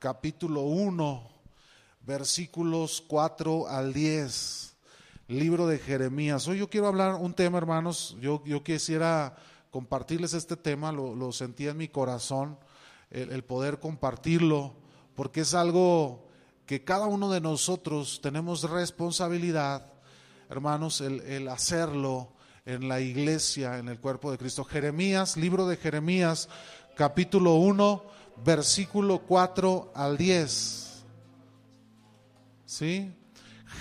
capítulo 1, versículos 4 al 10. Libro de Jeremías. Hoy yo quiero hablar un tema, hermanos. Yo, yo quisiera compartirles este tema, lo, sentía en mi corazón, el, el poder compartirlo, porque es algo que cada uno de nosotros tenemos responsabilidad, hermanos, el, el hacerlo en la iglesia, en el cuerpo de Cristo. Jeremías, libro de Jeremías, capítulo 1, versículo 4 al 10. ¿Sí?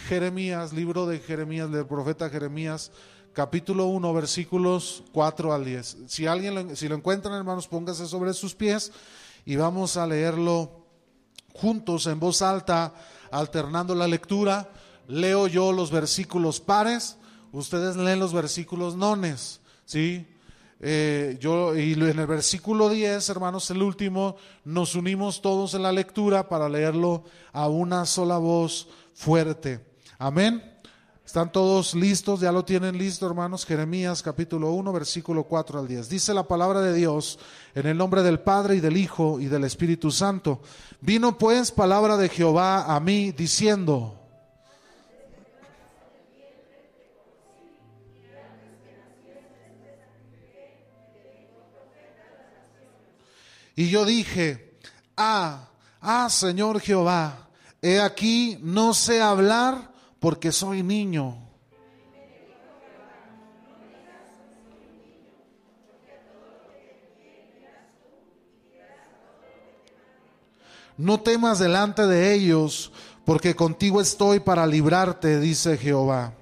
Jeremías, libro de Jeremías, del profeta Jeremías, capítulo 1, versículos 4 al 10. Si alguien lo, si lo encuentran, hermanos, póngase sobre sus pies y vamos a leerlo juntos en voz alta, alternando la lectura. Leo yo los versículos pares, ustedes leen los versículos nones, ¿sí? Eh, yo, y en el versículo 10, hermanos, el último, nos unimos todos en la lectura para leerlo a una sola voz fuerte. Amén. ¿Están todos listos? ¿Ya lo tienen listo, hermanos? Jeremías capítulo 1, versículo 4 al 10. Dice la palabra de Dios en el nombre del Padre y del Hijo y del Espíritu Santo. Vino pues palabra de Jehová a mí diciendo, Y yo dije, ah, ah, Señor Jehová, he aquí, no sé hablar porque soy niño. No temas delante de ellos, porque contigo estoy para librarte, dice Jehová.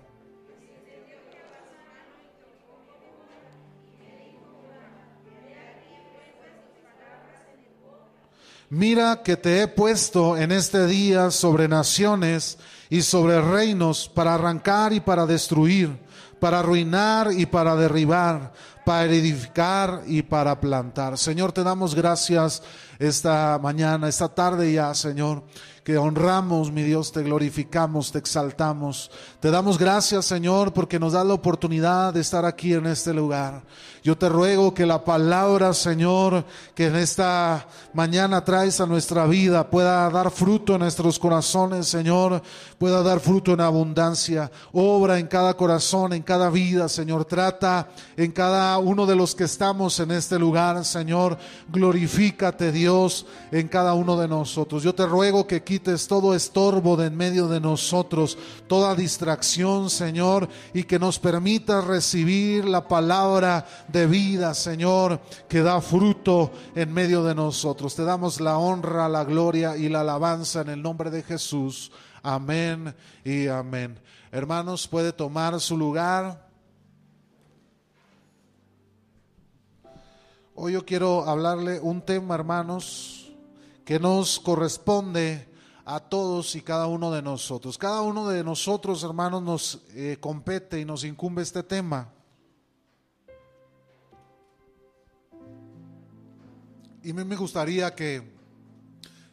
Mira que te he puesto en este día sobre naciones y sobre reinos para arrancar y para destruir, para arruinar y para derribar, para edificar y para plantar. Señor, te damos gracias esta mañana, esta tarde ya, Señor, que honramos, mi Dios, te glorificamos, te exaltamos. Te damos gracias, Señor, porque nos da la oportunidad de estar aquí en este lugar. Yo te ruego que la palabra, Señor, que en esta mañana traes a nuestra vida pueda dar fruto en nuestros corazones, Señor, pueda dar fruto en abundancia. Obra en cada corazón, en cada vida, Señor. Trata en cada uno de los que estamos en este lugar, Señor. Glorifícate, Dios, en cada uno de nosotros. Yo te ruego que quites todo estorbo de en medio de nosotros, toda distracción, Señor, y que nos permita recibir la palabra de vida, Señor, que da fruto en medio de nosotros. Te damos la honra, la gloria y la alabanza en el nombre de Jesús. Amén y amén. Hermanos, puede tomar su lugar. Hoy yo quiero hablarle un tema, hermanos, que nos corresponde a todos y cada uno de nosotros. Cada uno de nosotros, hermanos, nos eh, compete y nos incumbe este tema. Y me gustaría que,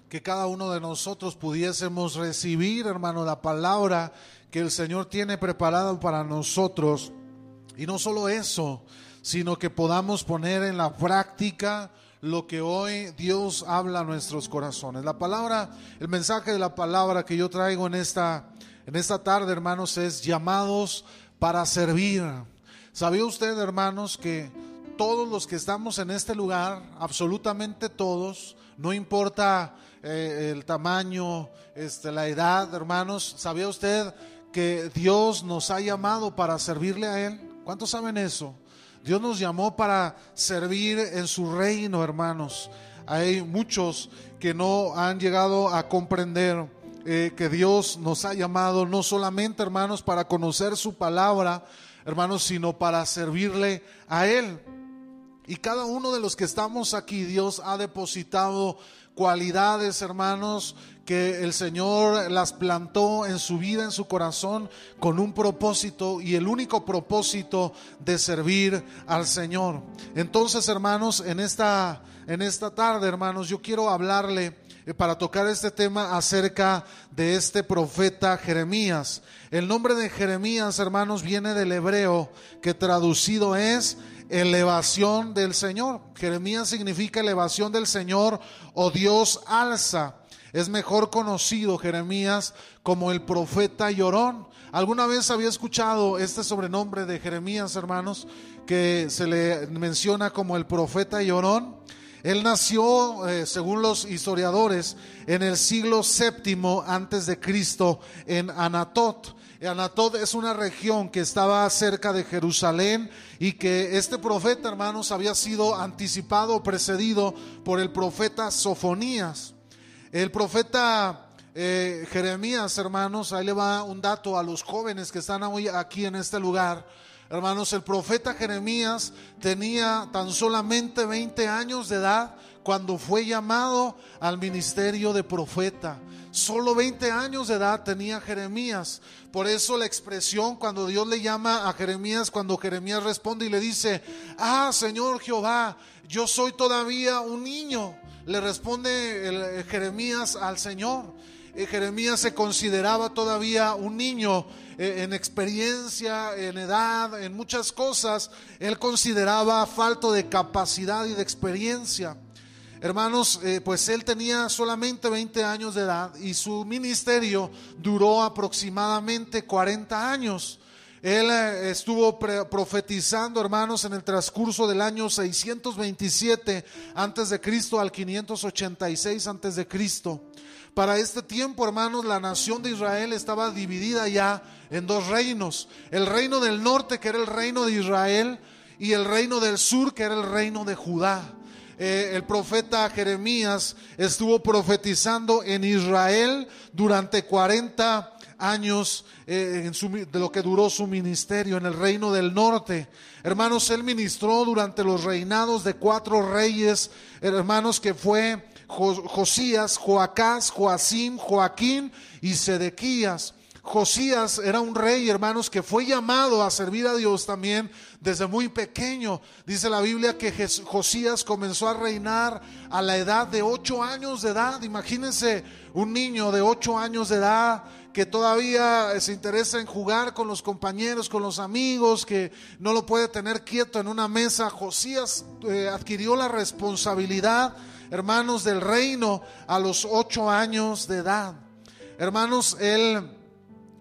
que cada uno de nosotros pudiésemos recibir, hermano, la palabra que el Señor tiene preparada para nosotros. Y no solo eso, sino que podamos poner en la práctica lo que hoy Dios habla a nuestros corazones. La palabra, el mensaje de la palabra que yo traigo en esta, en esta tarde, hermanos, es llamados para servir. ¿Sabía usted, hermanos, que todos los que estamos en este lugar, absolutamente todos, no importa eh, el tamaño, este, la edad, hermanos, ¿sabía usted que Dios nos ha llamado para servirle a Él? ¿Cuántos saben eso? Dios nos llamó para servir en su reino, hermanos. Hay muchos que no han llegado a comprender eh, que Dios nos ha llamado no solamente, hermanos, para conocer su palabra, hermanos, sino para servirle a Él. Y cada uno de los que estamos aquí, Dios ha depositado cualidades, hermanos, que el Señor las plantó en su vida, en su corazón, con un propósito y el único propósito de servir al Señor. Entonces, hermanos, en esta, en esta tarde, hermanos, yo quiero hablarle eh, para tocar este tema acerca de este profeta Jeremías. El nombre de Jeremías, hermanos, viene del hebreo que traducido es elevación del Señor. Jeremías significa elevación del Señor o Dios alza. Es mejor conocido Jeremías como el profeta llorón. ¿Alguna vez había escuchado este sobrenombre de Jeremías, hermanos, que se le menciona como el profeta llorón? Él nació, eh, según los historiadores, en el siglo séptimo antes de Cristo en Anatot. Anatot es una región que estaba cerca de Jerusalén y que este profeta, hermanos, había sido anticipado, precedido por el profeta Sofonías. El profeta eh, Jeremías, hermanos, ahí le va un dato a los jóvenes que están hoy aquí en este lugar. Hermanos, el profeta Jeremías tenía tan solamente 20 años de edad cuando fue llamado al ministerio de profeta. Solo 20 años de edad tenía Jeremías. Por eso la expresión cuando Dios le llama a Jeremías, cuando Jeremías responde y le dice, ah, Señor Jehová, yo soy todavía un niño. Le responde Jeremías al Señor. Eh, Jeremías se consideraba todavía un niño eh, en experiencia, en edad, en muchas cosas, él consideraba falto de capacidad y de experiencia. Hermanos, eh, pues él tenía solamente 20 años de edad y su ministerio duró aproximadamente 40 años. Él eh, estuvo profetizando, hermanos, en el transcurso del año 627 antes de Cristo al 586 antes de Cristo. Para este tiempo, hermanos, la nación de Israel estaba dividida ya en dos reinos. El reino del norte, que era el reino de Israel, y el reino del sur, que era el reino de Judá. Eh, el profeta Jeremías estuvo profetizando en Israel durante 40 años eh, de lo que duró su ministerio en el reino del norte. Hermanos, él ministró durante los reinados de cuatro reyes, hermanos, que fue Josías, Joacás, Joacim, Joaquín y Sedequías. Josías era un rey, hermanos, que fue llamado a servir a Dios también desde muy pequeño. Dice la Biblia que Josías comenzó a reinar a la edad de ocho años de edad. Imagínense un niño de ocho años de edad que todavía se interesa en jugar con los compañeros, con los amigos, que no lo puede tener quieto en una mesa. Josías eh, adquirió la responsabilidad hermanos, del reino a los ocho años de edad. Hermanos, él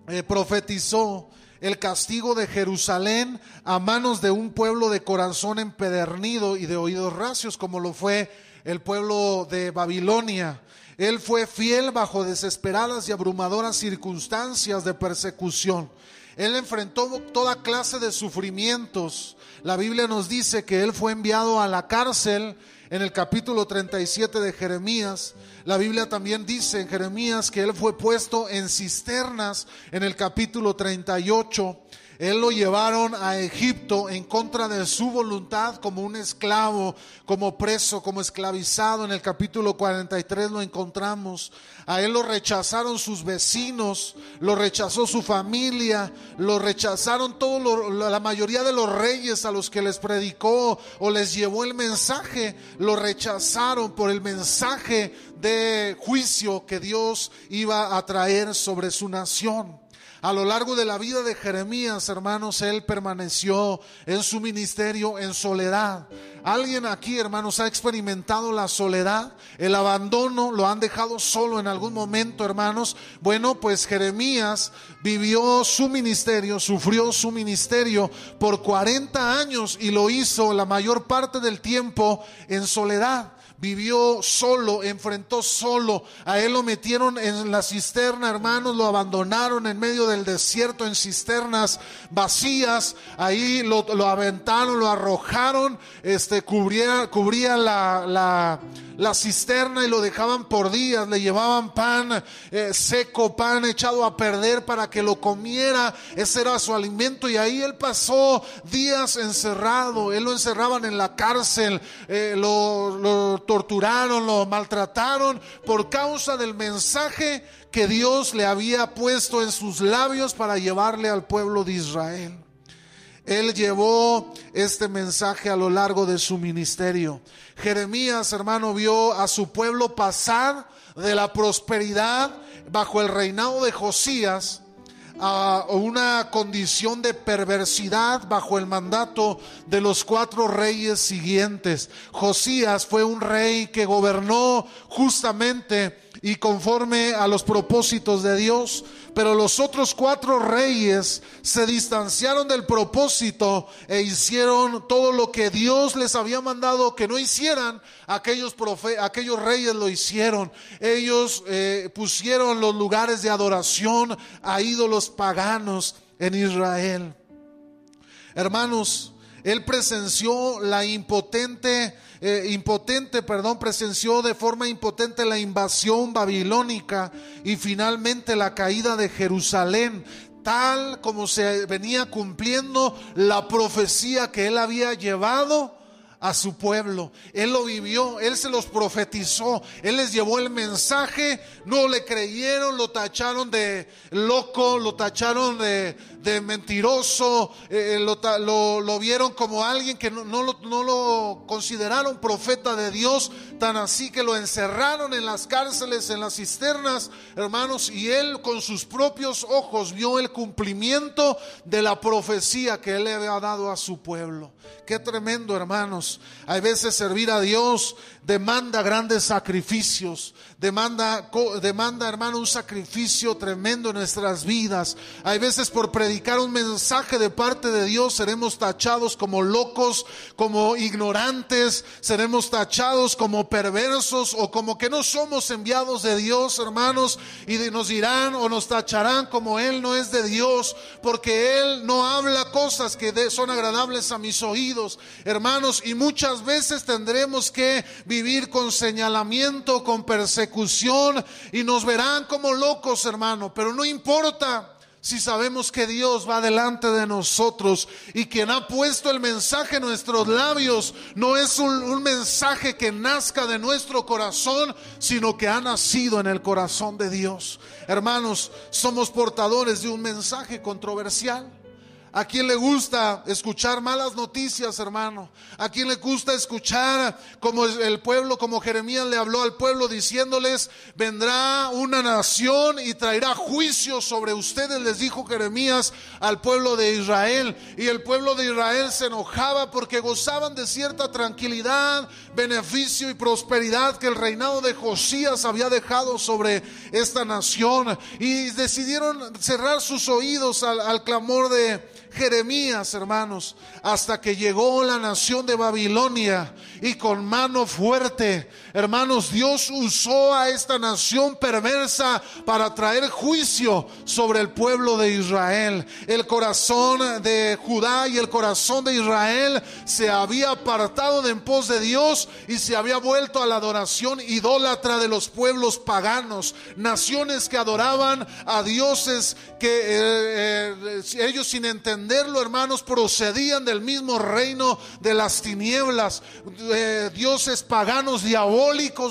eh, profetizó el castigo de Jerusalén a manos de un pueblo de corazón empedernido y de oídos racios, como lo fue el pueblo de Babilonia. Él fue fiel bajo desesperadas y abrumadoras circunstancias de persecución. Él enfrentó toda clase de sufrimientos. La Biblia nos dice que él fue enviado a la cárcel en el capítulo 37 de Jeremías. La Biblia también dice en Jeremías que él fue puesto en cisternas en el capítulo 38. Él lo llevaron a Egipto en contra de su voluntad como un esclavo, como preso, como esclavizado. En el capítulo 43 lo encontramos. A él lo rechazaron sus vecinos, lo rechazó su familia, lo rechazaron todo la mayoría de los reyes a los que les predicó o les llevó el mensaje, lo rechazaron por el mensaje de juicio que Dios iba a traer sobre su nación. A lo largo de la vida de Jeremías, hermanos, él permaneció en su ministerio en soledad. ¿Alguien aquí, hermanos, ha experimentado la soledad? El abandono, lo han dejado solo en algún momento, hermanos. Bueno, pues Jeremías vivió su ministerio, sufrió su ministerio por 40 años y lo hizo la mayor parte del tiempo en soledad vivió solo, enfrentó solo. A él lo metieron en la cisterna, hermanos, lo abandonaron en medio del desierto en cisternas vacías. Ahí lo, aventaron, lo arrojaron, este, cubría, cubría la, la la cisterna y lo dejaban por días, le llevaban pan eh, seco, pan echado a perder para que lo comiera, ese era su alimento y ahí él pasó días encerrado, él lo encerraban en la cárcel, eh, lo, lo torturaron, lo maltrataron por causa del mensaje que Dios le había puesto en sus labios para llevarle al pueblo de Israel. Él llevó este mensaje a lo largo de su ministerio. Jeremías, hermano, vio a su pueblo pasar de la prosperidad bajo el reinado de Josías a una condición de perversidad bajo el mandato de los cuatro reyes siguientes. Josías fue un rey que gobernó justamente y conforme a los propósitos de Dios. Pero los otros cuatro reyes se distanciaron del propósito e hicieron todo lo que Dios les había mandado que no hicieran. Aquellos, aquellos reyes lo hicieron. Ellos eh, pusieron los lugares de adoración a ídolos paganos en Israel. Hermanos, él presenció la impotente, eh, impotente, perdón, presenció de forma impotente la invasión babilónica y finalmente la caída de Jerusalén, tal como se venía cumpliendo la profecía que él había llevado a su pueblo. Él lo vivió, él se los profetizó, él les llevó el mensaje, no le creyeron, lo tacharon de loco, lo tacharon de, de mentiroso, eh, eh, lo, lo, vieron como alguien que no, no, lo, no lo consideraron profeta de Dios, tan así que lo encerraron en las cárceles, en las cisternas, hermanos, y él con sus propios ojos vio el cumplimiento de la profecía que él le había dado a su pueblo. Qué tremendo, hermanos. Hay veces servir a Dios demanda grandes sacrificios, demanda, demanda, hermano, un sacrificio tremendo en nuestras vidas. Hay veces por predicar un mensaje de parte de Dios seremos tachados como locos, como ignorantes, seremos tachados como perversos o como que no somos enviados de Dios, hermanos, y nos dirán o nos tacharán como Él no es de Dios, porque Él no habla cosas que son agradables a mis oídos, hermanos, y muchas veces tendremos que vivir con señalamiento, con persecución y nos verán como locos, hermano, pero no importa. Si sabemos que Dios va delante de nosotros y quien ha puesto el mensaje en nuestros labios no es un, un mensaje que nazca de nuestro corazón, sino que ha nacido en el corazón de Dios. Hermanos, somos portadores de un mensaje controversial. ¿A quién le gusta escuchar malas noticias, hermano? ¿A quién le gusta escuchar como el pueblo, como Jeremías le habló al pueblo diciéndoles, vendrá una nación y traerá juicio sobre ustedes, les dijo Jeremías al pueblo de Israel. Y el pueblo de Israel se enojaba porque gozaban de cierta tranquilidad, beneficio y prosperidad que el reinado de Josías había dejado sobre esta nación. Y decidieron cerrar sus oídos al, al clamor de Jeremías, hermanos, hasta que llegó la nación de Babilonia y con mano fuerte, hermanos, Dios usó a esta nación perversa para traer juicio sobre el pueblo de Israel. El corazón de Judá y el corazón de Israel se había apartado de en pos de Dios y se había vuelto a la adoración idólatra de los pueblos paganos, naciones que adoraban a dioses que eh, eh, ellos sin entender hermanos, procedían del mismo reino de las tinieblas, dioses paganos, diabólicos,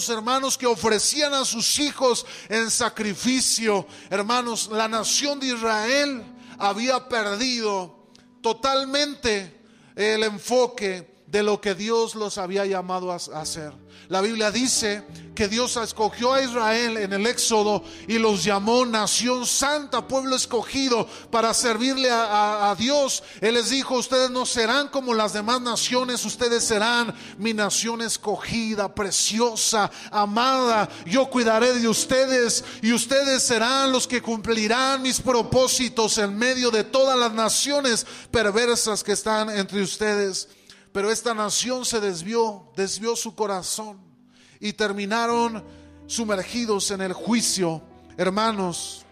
hermanos, que ofrecían a sus hijos en sacrificio. Hermanos, la nación de Israel había perdido totalmente el enfoque de lo que Dios los había llamado a hacer. La Biblia dice que Dios escogió a Israel en el Éxodo y los llamó nación santa, pueblo escogido para servirle a, Dios. Él les dijo, ustedes no serán como las demás naciones, ustedes serán mi nación escogida, preciosa, amada. Yo cuidaré de ustedes y ustedes serán los que cumplirán mis propósitos en medio de todas las naciones perversas que están entre ustedes. Pero esta nación se desvió, desvió su corazón y terminaron sumergidos en el juicio. Hermanos,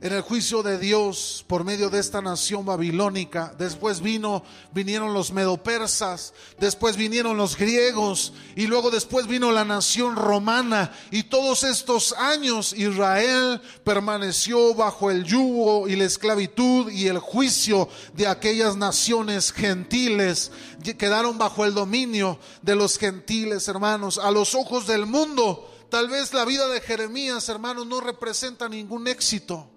en el juicio de Dios por medio de esta nación babilónica. Después vino, vinieron los medopersas, después vinieron los griegos y luego después vino la nación romana. Y todos estos años Israel permaneció bajo el yugo y la esclavitud y el juicio de aquellas naciones gentiles. Quedaron bajo el dominio de los gentiles, hermanos, a los ojos del mundo. Tal vez la vida de Jeremías, hermanos, no representa ningún éxito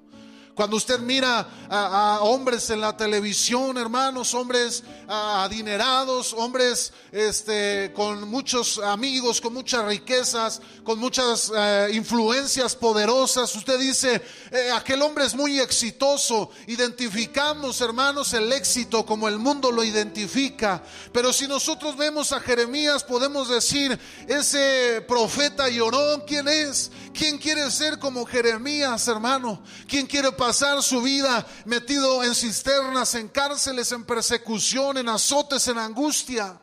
Cuando usted mira a, hombres en la televisión, hermanos, hombres adinerados, hombres este, con muchos amigos, con muchas riquezas, con muchas eh, influencias poderosas, usted dice, eh, aquel hombre es muy exitoso. Identificamos, hermanos, el éxito como el mundo lo identifica. Pero si nosotros vemos a Jeremías, podemos decir, ese profeta llorón, ¿quién es? ¿Quién quiere ser como Jeremías, hermano? ¿Quién quiere pasar su vida metido en cisternas, en cárceles, en persecución, en azotes, en angustia.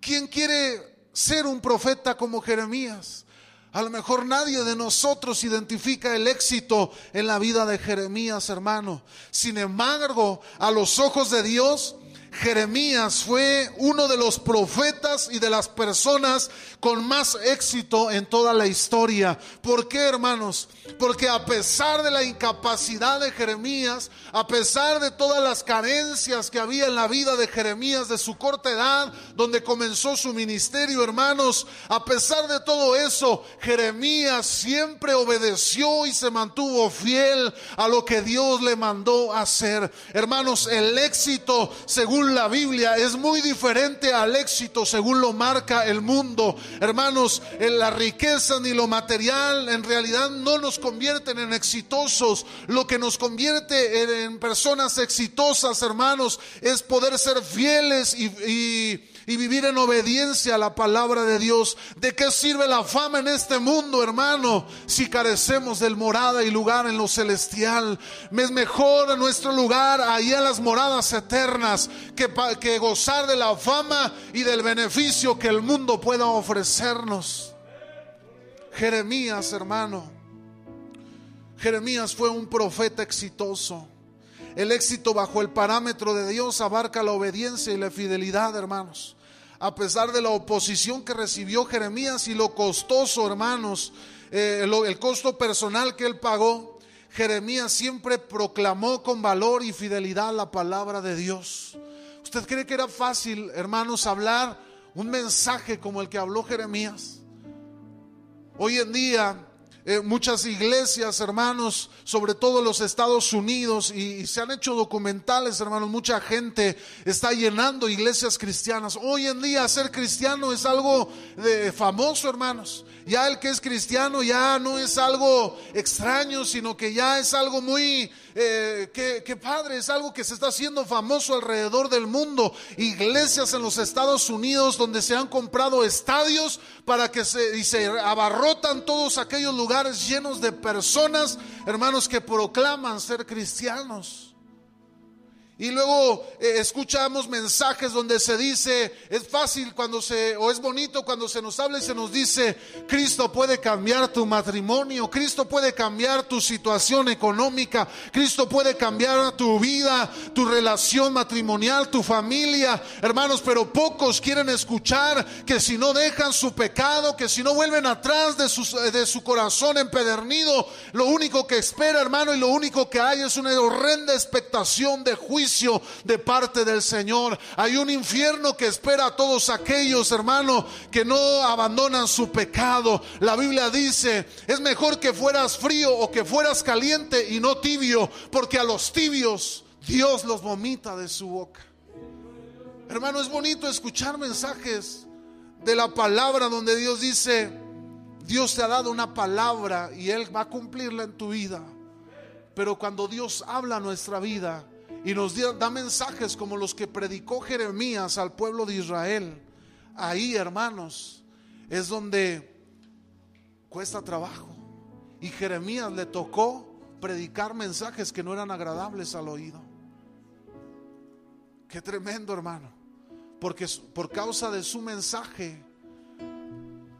¿Quién quiere ser un profeta como Jeremías? A lo mejor nadie de nosotros identifica el éxito en la vida de Jeremías, hermano. Sin embargo, a los ojos de Dios, Jeremías fue uno de los profetas y de las personas con más éxito en toda la historia. ¿Por qué, hermanos? Porque a pesar de la incapacidad de Jeremías, a pesar de todas las carencias que había en la vida de Jeremías de su corta edad, donde comenzó su ministerio, hermanos, a pesar de todo eso, Jeremías siempre obedeció y se mantuvo fiel a lo que Dios le mandó hacer. Hermanos, el éxito, según la Biblia, es muy diferente al éxito según lo marca el mundo. Hermanos, en la riqueza ni lo material en realidad no nos convierten en exitosos. Lo que nos convierte en, personas exitosas, hermanos, es poder ser fieles y y vivir en obediencia a la palabra de Dios. ¿De qué sirve la fama en este mundo, hermano, si carecemos del morada y lugar en lo celestial? Es mejor nuestro lugar ahí en las moradas eternas que, que gozar de la fama y del beneficio que el mundo pueda ofrecernos. Jeremías, hermano. Jeremías fue un profeta exitoso. El éxito bajo el parámetro de Dios abarca la obediencia y la fidelidad, hermanos a pesar de la oposición que recibió Jeremías y lo costoso, hermanos, eh, el costo personal que él pagó, Jeremías siempre proclamó con valor y fidelidad la palabra de Dios. ¿Usted cree que era fácil, hermanos, hablar un mensaje como el que habló Jeremías? Hoy en día eh, muchas iglesias, hermanos, sobre todo los Estados Unidos, y, se han hecho documentales, hermanos, mucha gente está llenando iglesias cristianas. Hoy en día ser cristiano es algo de famoso, hermanos. Ya el que es cristiano ya no es algo extraño, sino que ya es algo muy, eh, que, padre, es algo que se está haciendo famoso alrededor del mundo. Iglesias en los Estados Unidos donde se han comprado estadios para que se, y se abarrotan todos aquellos lugares llenos de personas, hermanos, que proclaman ser cristianos. Y luego eh, escuchamos mensajes donde se dice, es fácil cuando se, o es bonito cuando se nos habla y se nos dice, Cristo puede cambiar tu matrimonio, Cristo puede cambiar tu situación económica, Cristo puede cambiar tu vida, tu relación matrimonial, tu familia, hermanos, pero pocos quieren escuchar que si no dejan su pecado, que si no vuelven atrás de, de su corazón empedernido, lo único que espera, hermano, y lo único que hay es una horrenda expectación de juicio de parte del Señor. Hay un infierno que espera a todos aquellos, hermanos, que no abandonan su pecado. La Biblia dice, es mejor que fueras frío o que fueras caliente y no tibio, porque a los tibios Dios los vomita de su boca. Hermano, es bonito escuchar mensajes de la palabra donde Dios dice, Dios te ha dado una palabra y Él va a cumplirla en tu vida. Pero cuando Dios habla nuestra vida, y nos da mensajes como los que predicó Jeremías al pueblo de Israel. Ahí, hermanos, es donde cuesta trabajo. Y Jeremías le tocó predicar mensajes que no eran agradables al oído. Qué tremendo, hermano. Porque por causa de su mensaje,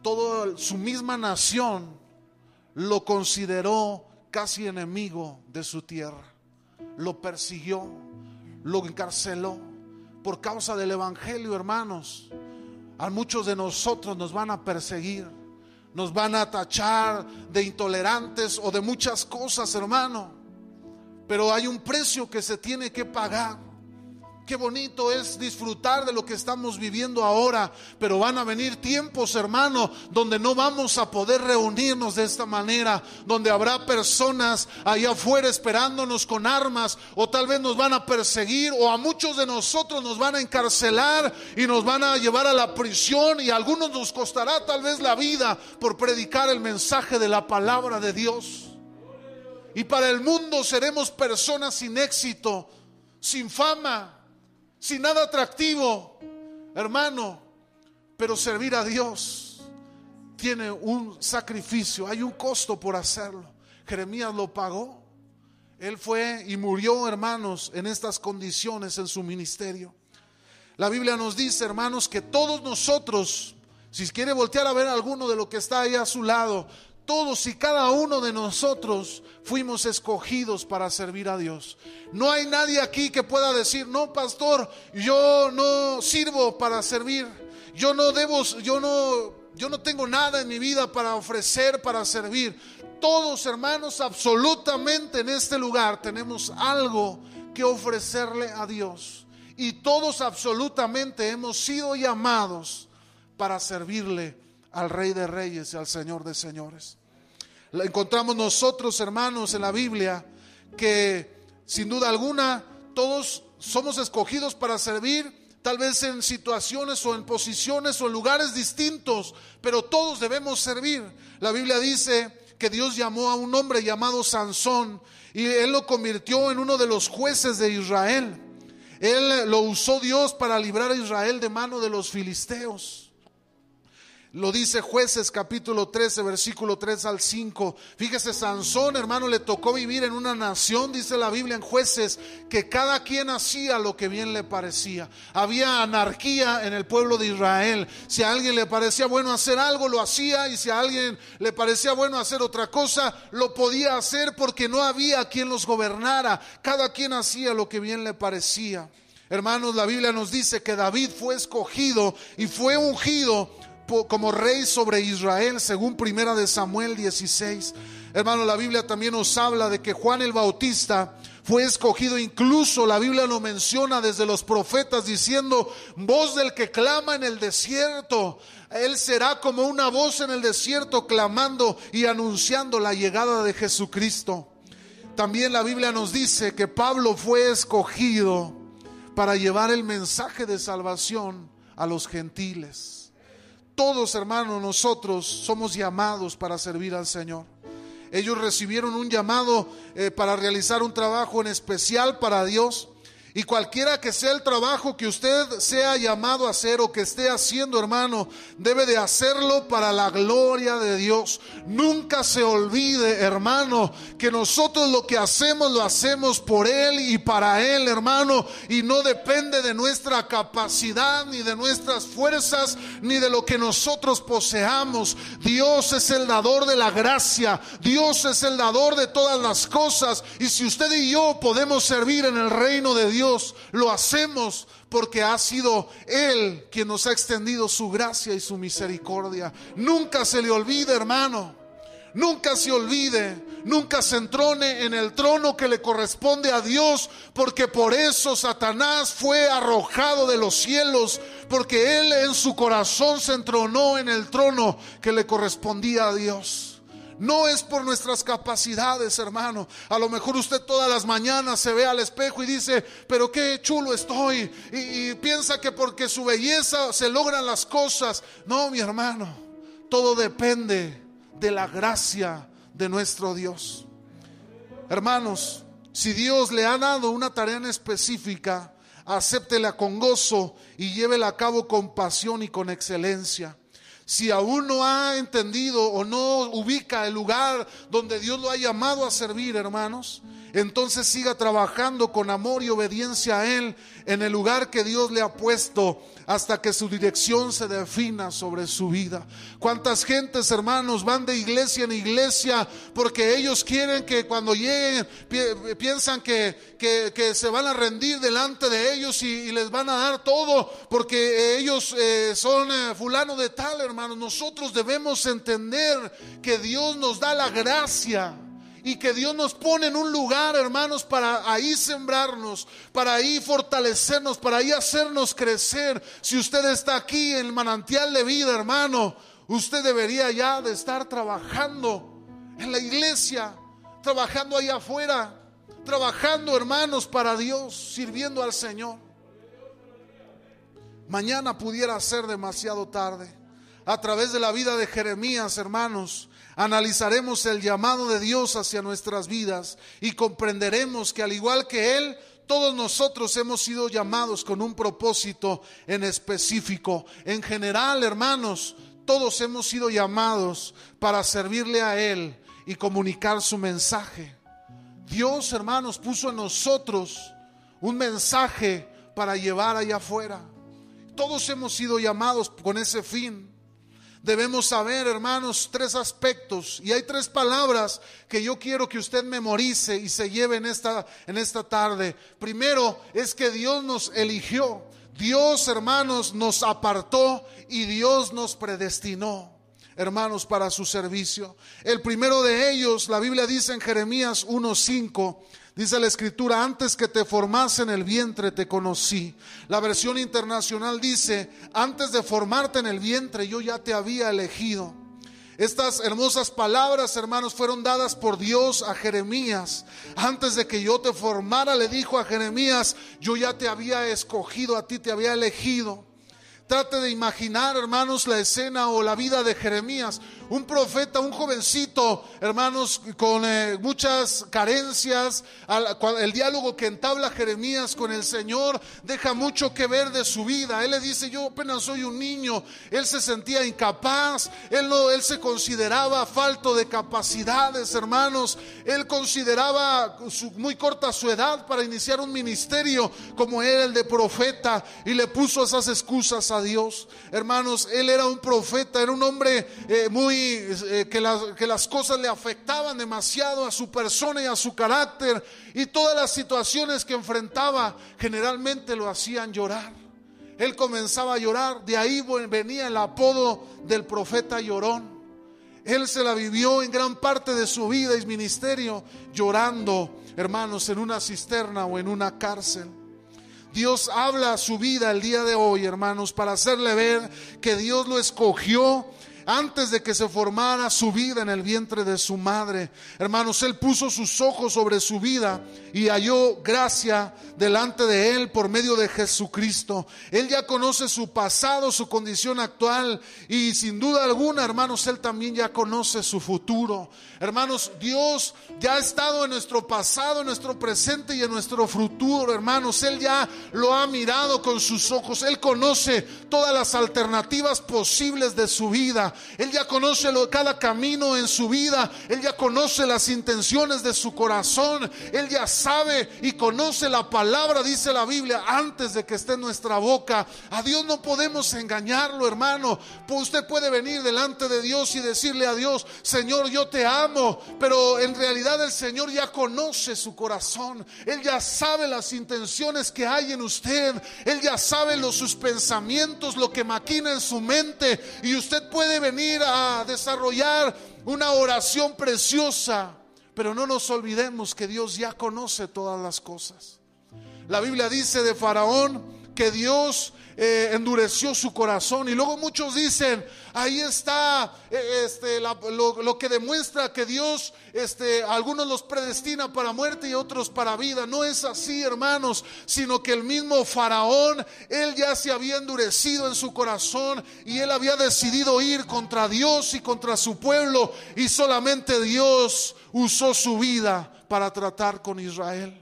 toda su misma nación lo consideró casi enemigo de su tierra lo persiguió, lo encarceló por causa del Evangelio, hermanos. A muchos de nosotros nos van a perseguir, nos van a tachar de intolerantes o de muchas cosas, hermano. Pero hay un precio que se tiene que pagar. Qué bonito es disfrutar de lo que estamos viviendo ahora, pero van a venir tiempos, hermano, donde no vamos a poder reunirnos de esta manera, donde habrá personas allá afuera esperándonos con armas, o tal vez nos van a perseguir, o a muchos de nosotros nos van a encarcelar y nos van a llevar a la prisión, y a algunos nos costará tal vez la vida por predicar el mensaje de la palabra de Dios. Y para el mundo seremos personas sin éxito, sin fama sin nada atractivo, hermano, pero servir a Dios tiene un sacrificio, hay un costo por hacerlo. Jeremías lo pagó. Él fue y murió, hermanos, en estas condiciones en su ministerio. La Biblia nos dice, hermanos, que todos nosotros, si quiere voltear a ver alguno de lo que está ahí a su lado, todos y cada uno de nosotros fuimos escogidos para servir a Dios. No hay nadie aquí que pueda decir, no, pastor, yo no sirvo para servir. Yo no debo, yo no, yo no tengo nada en mi vida para ofrecer, para servir. Todos, hermanos, absolutamente en este lugar tenemos algo que ofrecerle a Dios. Y todos absolutamente hemos sido llamados para servirle al Rey de Reyes y al Señor de Señores. Encontramos nosotros, hermanos, en la Biblia que sin duda alguna todos somos escogidos para servir, tal vez en situaciones o en posiciones o en lugares distintos, pero todos debemos servir. La Biblia dice que Dios llamó a un hombre llamado Sansón y él lo convirtió en uno de los jueces de Israel. Él lo usó Dios para librar a Israel de mano de los filisteos. Lo dice jueces capítulo 13, versículo 3 al 5. Fíjese, Sansón, hermano, le tocó vivir en una nación, dice la Biblia en jueces, que cada quien hacía lo que bien le parecía. Había anarquía en el pueblo de Israel. Si a alguien le parecía bueno hacer algo, lo hacía. Y si a alguien le parecía bueno hacer otra cosa, lo podía hacer porque no había quien los gobernara. Cada quien hacía lo que bien le parecía. Hermanos, la Biblia nos dice que David fue escogido y fue ungido como rey sobre Israel, según primera de Samuel 16. Hermano, la Biblia también nos habla de que Juan el Bautista fue escogido, incluso la Biblia lo menciona desde los profetas diciendo, voz del que clama en el desierto, él será como una voz en el desierto clamando y anunciando la llegada de Jesucristo. También la Biblia nos dice que Pablo fue escogido para llevar el mensaje de salvación a los gentiles. Todos, hermanos, nosotros somos llamados para servir al Señor. Ellos recibieron un llamado eh, para realizar un trabajo en especial para Dios. Y cualquiera que sea el trabajo que usted sea llamado a hacer o que esté haciendo, hermano, debe de hacerlo para la gloria de Dios. Nunca se olvide, hermano, que nosotros lo que hacemos lo hacemos por Él y para Él, hermano, y no depende de nuestra capacidad, ni de nuestras fuerzas, ni de lo que nosotros poseamos. Dios es el dador de la gracia, Dios es el dador de todas las cosas, y si usted y yo podemos servir en el reino de Dios, Dios, lo hacemos porque ha sido Él quien nos ha extendido su gracia y su misericordia. Nunca se le olvide, hermano. Nunca se olvide, nunca se entrone en el trono que le corresponde a Dios, porque por eso Satanás fue arrojado de los cielos, porque él en su corazón se entronó en el trono que le correspondía a Dios. No es por nuestras capacidades, hermano. A lo mejor usted todas las mañanas se ve al espejo y dice, pero qué chulo estoy. Y, piensa que porque su belleza se logran las cosas. No, mi hermano. Todo depende de la gracia de nuestro Dios. Hermanos, si Dios le ha dado una tarea específica, acéptela con gozo y llévela a cabo con pasión y con excelencia si aún no ha entendido o no ubica el lugar donde Dios lo ha llamado a servir, hermanos, entonces siga trabajando con amor y obediencia a Él en el lugar que Dios le ha puesto hasta que su dirección se defina sobre su vida. ¿Cuántas gentes, hermanos, van de iglesia en iglesia porque ellos quieren que cuando lleguen piensan que, que, se van a rendir delante de ellos y, les van a dar todo porque ellos eh, son eh, fulano de tal, hermanos? Nosotros debemos entender que Dios nos da la gracia y que Dios nos pone en un lugar, hermanos, para ahí sembrarnos, para ahí fortalecernos, para ahí hacernos crecer. Si usted está aquí en el manantial de vida, hermano, usted debería ya de estar trabajando en la iglesia, trabajando ahí afuera, trabajando, hermanos, para Dios, sirviendo al Señor. Mañana pudiera ser demasiado tarde. A través de la vida de Jeremías, hermanos, analizaremos el llamado de Dios hacia nuestras vidas y comprenderemos que al igual que Él, todos nosotros hemos sido llamados con un propósito en específico. En general, hermanos, todos hemos sido llamados para servirle a Él y comunicar su mensaje. Dios, hermanos, puso en nosotros un mensaje para llevar allá afuera. Todos hemos sido llamados con ese fin debemos saber, hermanos, tres aspectos. Y hay tres palabras que yo quiero que usted memorice y se lleve en esta, en esta tarde. Primero es que Dios nos eligió. Dios, hermanos, nos apartó y Dios nos predestinó hermanos, para su servicio. El primero de ellos, la Biblia dice en Jeremías 1.5, Dice la escritura, antes que te formase en el vientre te conocí. La versión internacional dice, antes de formarte en el vientre yo ya te había elegido. Estas hermosas palabras, hermanos, fueron dadas por Dios a Jeremías. Antes de que yo te formara, le dijo a Jeremías, yo ya te había escogido, a ti te había elegido. Trate de imaginar, hermanos, la escena o la vida de Jeremías un profeta, un jovencito, hermanos, con eh, muchas carencias. el diálogo que entabla Jeremías con el Señor deja mucho que ver de su vida. Él le dice, yo apenas soy un niño. Él se sentía incapaz, él, no, él se consideraba falto de capacidades, hermanos. Él consideraba muy corta su edad para iniciar un ministerio como era el de profeta y le puso esas excusas a Dios. Hermanos, él era un profeta, era un hombre eh, muy eh, que, las, que las cosas le afectaban demasiado a su persona y a su carácter y todas las situaciones que enfrentaba generalmente lo hacían llorar. Él comenzaba a llorar, de ahí venía el apodo del profeta llorón. Él se la vivió en gran parte de su vida y ministerio llorando, hermanos, en una cisterna o en una cárcel. Dios habla a su vida el día de hoy, hermanos, para hacerle ver que Dios lo escogió antes de que se formara su vida en el vientre de su madre. Hermanos, Él puso sus ojos sobre su vida y halló gracia delante de Él por medio de Jesucristo. Él ya conoce su pasado, su condición actual y sin duda alguna, hermanos, Él también ya conoce su futuro. Hermanos, Dios ya ha estado en nuestro pasado, en nuestro presente y en nuestro futuro, hermanos. Él ya lo ha mirado con sus ojos. Él conoce todas las alternativas posibles de su vida. Él ya conoce cada camino en su vida. Él ya conoce las intenciones de su corazón. Él ya sabe y conoce la palabra, dice la Biblia, antes de que esté en nuestra boca. A Dios no podemos engañarlo, hermano. Usted puede venir delante de Dios y decirle a Dios, Señor, yo te amo. Pero en realidad el Señor ya conoce su corazón. Él ya sabe las intenciones que hay en usted. Él ya sabe los, sus pensamientos, lo que maquina en su mente. Y usted puede venir a desarrollar una oración preciosa, pero no nos olvidemos que Dios ya conoce todas las cosas. La Biblia dice de Faraón que Dios eh, endureció su corazón. Y luego muchos dicen, ahí está eh, este, lo, que demuestra que Dios, este, algunos los predestina para muerte y otros para vida. No es así, hermanos, sino que el mismo faraón, él ya se había endurecido en su corazón y él había decidido ir contra Dios y contra su pueblo. Y solamente Dios usó su vida para tratar con Israel.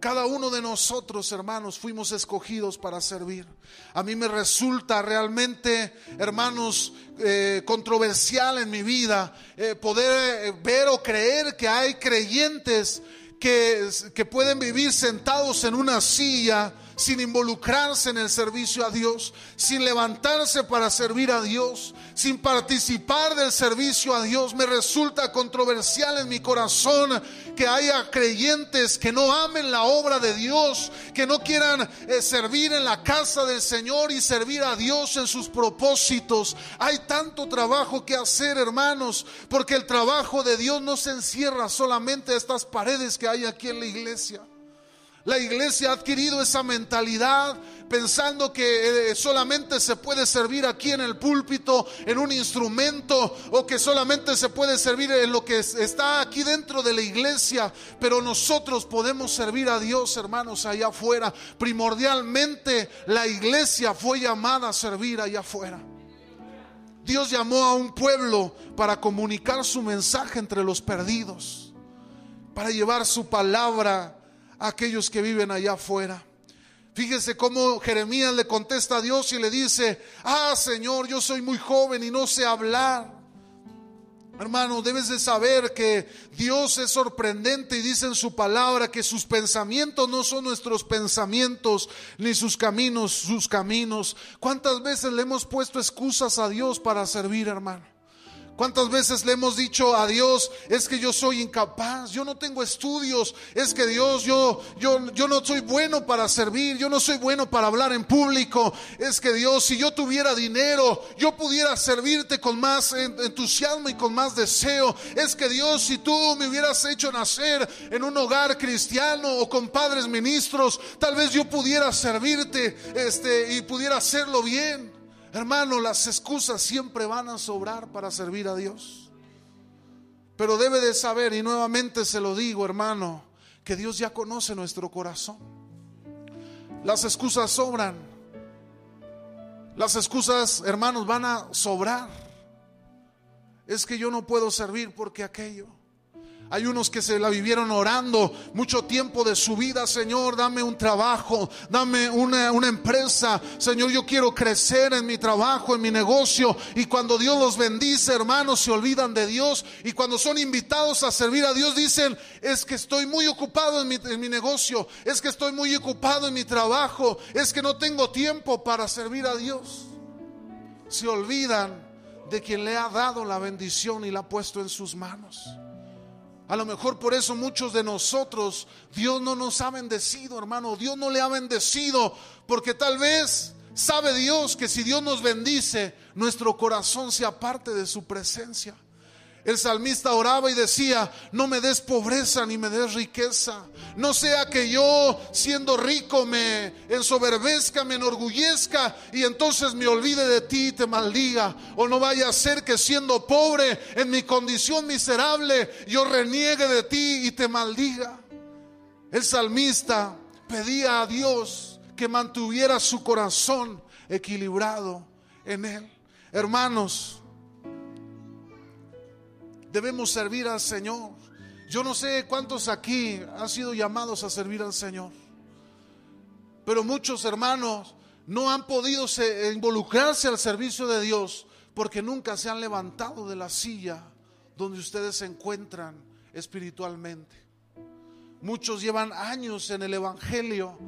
Cada uno de nosotros, hermanos, fuimos escogidos para servir. A mí me resulta realmente, hermanos, eh, controversial en mi vida eh, poder eh, ver o creer que hay creyentes que, que pueden vivir sentados en una silla sin involucrarse en el servicio a Dios, sin levantarse para servir a Dios, sin participar del servicio a Dios. Me resulta controversial en mi corazón que haya creyentes que no amen la obra de Dios, que no quieran eh, servir en la casa del Señor y servir a Dios en sus propósitos. Hay tanto trabajo que hacer, hermanos, porque el trabajo de Dios no se encierra solamente a estas paredes que hay aquí en la iglesia. La iglesia ha adquirido esa mentalidad pensando que eh, solamente se puede servir aquí en el púlpito, en un instrumento, o que solamente se puede servir en lo que está aquí dentro de la iglesia. Pero nosotros podemos servir a Dios, hermanos, allá afuera. Primordialmente la iglesia fue llamada a servir allá afuera. Dios llamó a un pueblo para comunicar su mensaje entre los perdidos, para llevar su palabra aquellos que viven allá afuera. Fíjese cómo Jeremías le contesta a Dios y le dice, ah Señor, yo soy muy joven y no sé hablar. Hermano, debes de saber que Dios es sorprendente y dice en su palabra que sus pensamientos no son nuestros pensamientos, ni sus caminos sus caminos. ¿Cuántas veces le hemos puesto excusas a Dios para servir, hermano? ¿Cuántas veces le hemos dicho a Dios, es que yo soy incapaz, yo no tengo estudios, es que Dios, yo, yo, yo no soy bueno para servir, yo no soy bueno para hablar en público, es que Dios, si yo tuviera dinero, yo pudiera servirte con más entusiasmo y con más deseo, es que Dios, si tú me hubieras hecho nacer en un hogar cristiano o con padres ministros, tal vez yo pudiera servirte este, y pudiera hacerlo bien. Hermano, las excusas siempre van a sobrar para servir a Dios. Pero debe de saber, y nuevamente se lo digo, hermano, que Dios ya conoce nuestro corazón. Las excusas sobran. Las excusas, hermanos, van a sobrar. Es que yo no puedo servir porque aquello. Hay unos que se la vivieron orando mucho tiempo de su vida, Señor, dame un trabajo, dame una, una, empresa, Señor, yo quiero crecer en mi trabajo, en mi negocio. Y cuando Dios los bendice, hermanos, se olvidan de Dios. Y cuando son invitados a servir a Dios, dicen, es que estoy muy ocupado en mi, en mi negocio, es que estoy muy ocupado en mi trabajo, es que no tengo tiempo para servir a Dios. Se olvidan de quien le ha dado la bendición y la ha puesto en sus manos. A lo mejor por eso muchos de nosotros, Dios no nos ha bendecido, hermano. Dios no le ha bendecido porque tal vez sabe Dios que si Dios nos bendice, nuestro corazón se aparte de su presencia. El salmista oraba y decía, no me des pobreza ni me des riqueza. No sea que yo siendo rico me ensoberbezca, me enorgullezca y entonces me olvide de ti y te maldiga. O no vaya a ser que siendo pobre en mi condición miserable yo reniegue de ti y te maldiga. El salmista pedía a Dios que mantuviera su corazón equilibrado en él. Hermanos, debemos servir al Señor. Yo no sé cuántos aquí han sido llamados a servir al Señor, pero muchos hermanos no han podido involucrarse al servicio de Dios porque nunca se han levantado de la silla donde ustedes se encuentran espiritualmente. Muchos llevan años en el Evangelio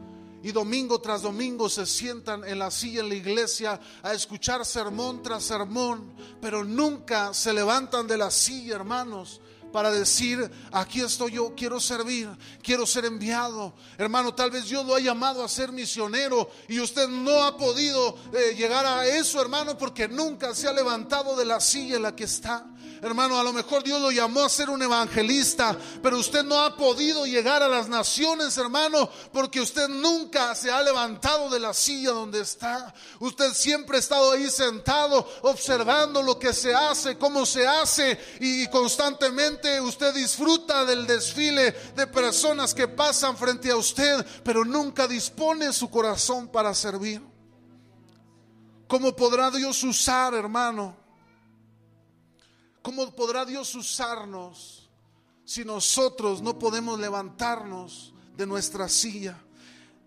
y domingo tras domingo se sientan en la silla en la iglesia a escuchar sermón tras sermón, pero nunca se levantan de la silla, hermanos, para decir, aquí estoy yo, quiero servir, quiero ser enviado. Hermano, tal vez Dios lo ha llamado a ser misionero y usted no ha podido eh, llegar a eso, hermano, porque nunca se ha levantado de la silla en la que está. Hermano, a lo mejor Dios lo llamó a ser un evangelista, pero usted no ha podido llegar a las naciones, hermano, porque usted nunca se ha levantado de la silla donde está. Usted siempre ha estado ahí sentado, observando lo que se hace, cómo se hace, y constantemente usted disfruta del desfile de personas que pasan frente a usted, pero nunca dispone su corazón para servir. ¿Cómo podrá Dios usar, hermano? ¿Cómo podrá Dios usarnos si nosotros no podemos levantarnos de nuestra silla?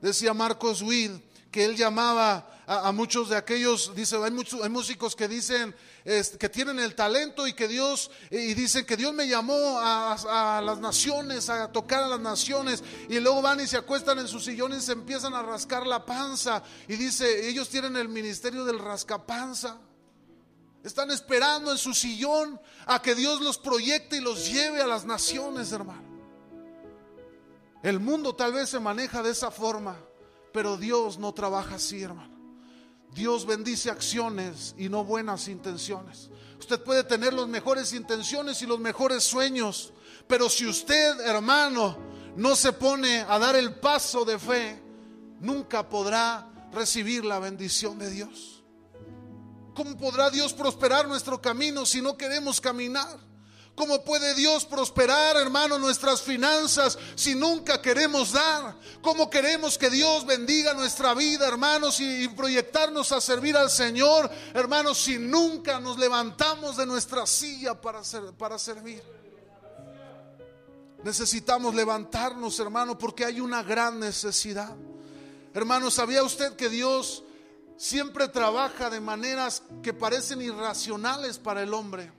Decía Marcos Witt que él llamaba a, muchos de aquellos, dice, hay, muchos, hay músicos que dicen que tienen el talento y que Dios, y dicen que Dios me llamó a, las naciones, a tocar a las naciones, y luego van y se acuestan en sus sillones y se empiezan a rascar la panza, y dice, ellos tienen el ministerio del rascapanza. Están esperando en su sillón a que Dios los proyecte y los lleve a las naciones, hermano. El mundo tal vez se maneja de esa forma, pero Dios no trabaja así, hermano. Dios bendice acciones y no buenas intenciones. Usted puede tener las mejores intenciones y los mejores sueños, pero si usted, hermano, no se pone a dar el paso de fe, nunca podrá recibir la bendición de Dios. ¿Cómo podrá Dios prosperar nuestro camino si no queremos caminar? ¿Cómo puede Dios prosperar, hermano, nuestras finanzas si nunca queremos dar? ¿Cómo queremos que Dios bendiga nuestra vida, hermanos, y, proyectarnos a servir al Señor, hermanos, si nunca nos levantamos de nuestra silla para, para servir? Necesitamos levantarnos, hermano, porque hay una gran necesidad. Hermano, ¿sabía usted que Dios siempre trabaja de maneras que parecen irracionales para el hombre?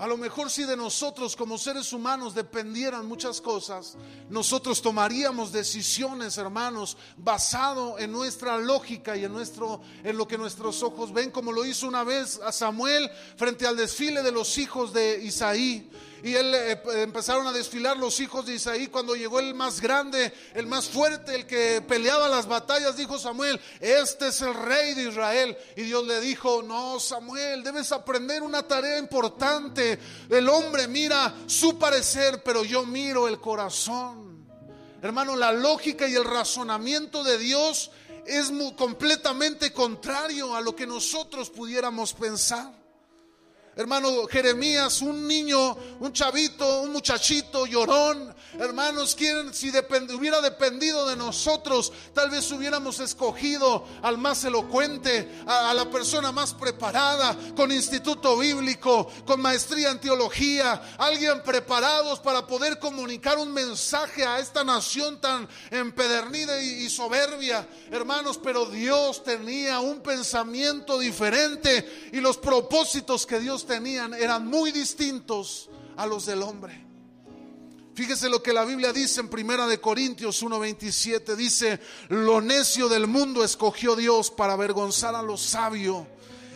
A lo mejor si de nosotros como seres humanos dependieran muchas cosas, nosotros tomaríamos decisiones, hermanos, basado en nuestra lógica y en nuestro en lo que nuestros ojos ven, como lo hizo una vez a Samuel frente al desfile de los hijos de Isaí y él eh, empezaron a desfilar los hijos de Isaí. Cuando llegó el más grande, el más fuerte, el que peleaba las batallas, dijo Samuel, este es el rey de Israel. Y Dios le dijo, no, Samuel, debes aprender una tarea importante. El hombre mira su parecer, pero yo miro el corazón. Hermano, la lógica y el razonamiento de Dios es completamente contrario a lo que nosotros pudiéramos pensar. Hermano Jeremías, un niño, un chavito, un muchachito llorón. Hermanos, quieren, si hubiera dependido de nosotros, tal vez hubiéramos escogido al más elocuente, a, la persona más preparada, con instituto bíblico, con maestría en teología, alguien preparados para poder comunicar un mensaje a esta nación tan empedernida y soberbia. Hermanos, pero Dios tenía un pensamiento diferente y los propósitos que Dios tenían eran muy distintos a los del hombre. Fíjese lo que la Biblia dice en Primera de Corintios 1:27 dice, "Lo necio del mundo escogió Dios para avergonzar a lo sabio."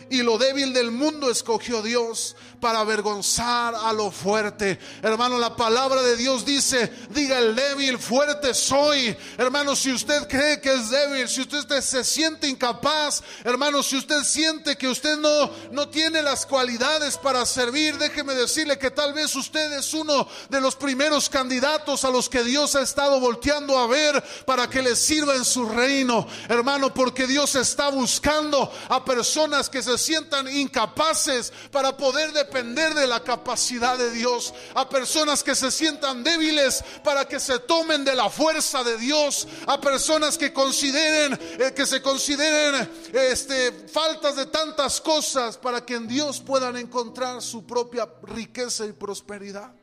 Y lo débil del mundo escogió Dios para avergonzar a lo fuerte. Hermano, la palabra de Dios dice, diga el débil, fuerte soy. Hermano, si usted cree que es débil, si usted se siente incapaz, hermano, si usted siente que usted no, no tiene las cualidades para servir, déjeme decirle que tal vez usted es uno de los primeros candidatos a los que Dios ha estado volteando a ver para que le sirva en su reino. Hermano, porque Dios está buscando a personas que se sientan incapaces para poder depender de la capacidad de Dios, a personas que se sientan débiles para que se tomen de la fuerza de Dios, a personas que consideren eh, que se consideren este faltas de tantas cosas para que en Dios puedan encontrar su propia riqueza y prosperidad.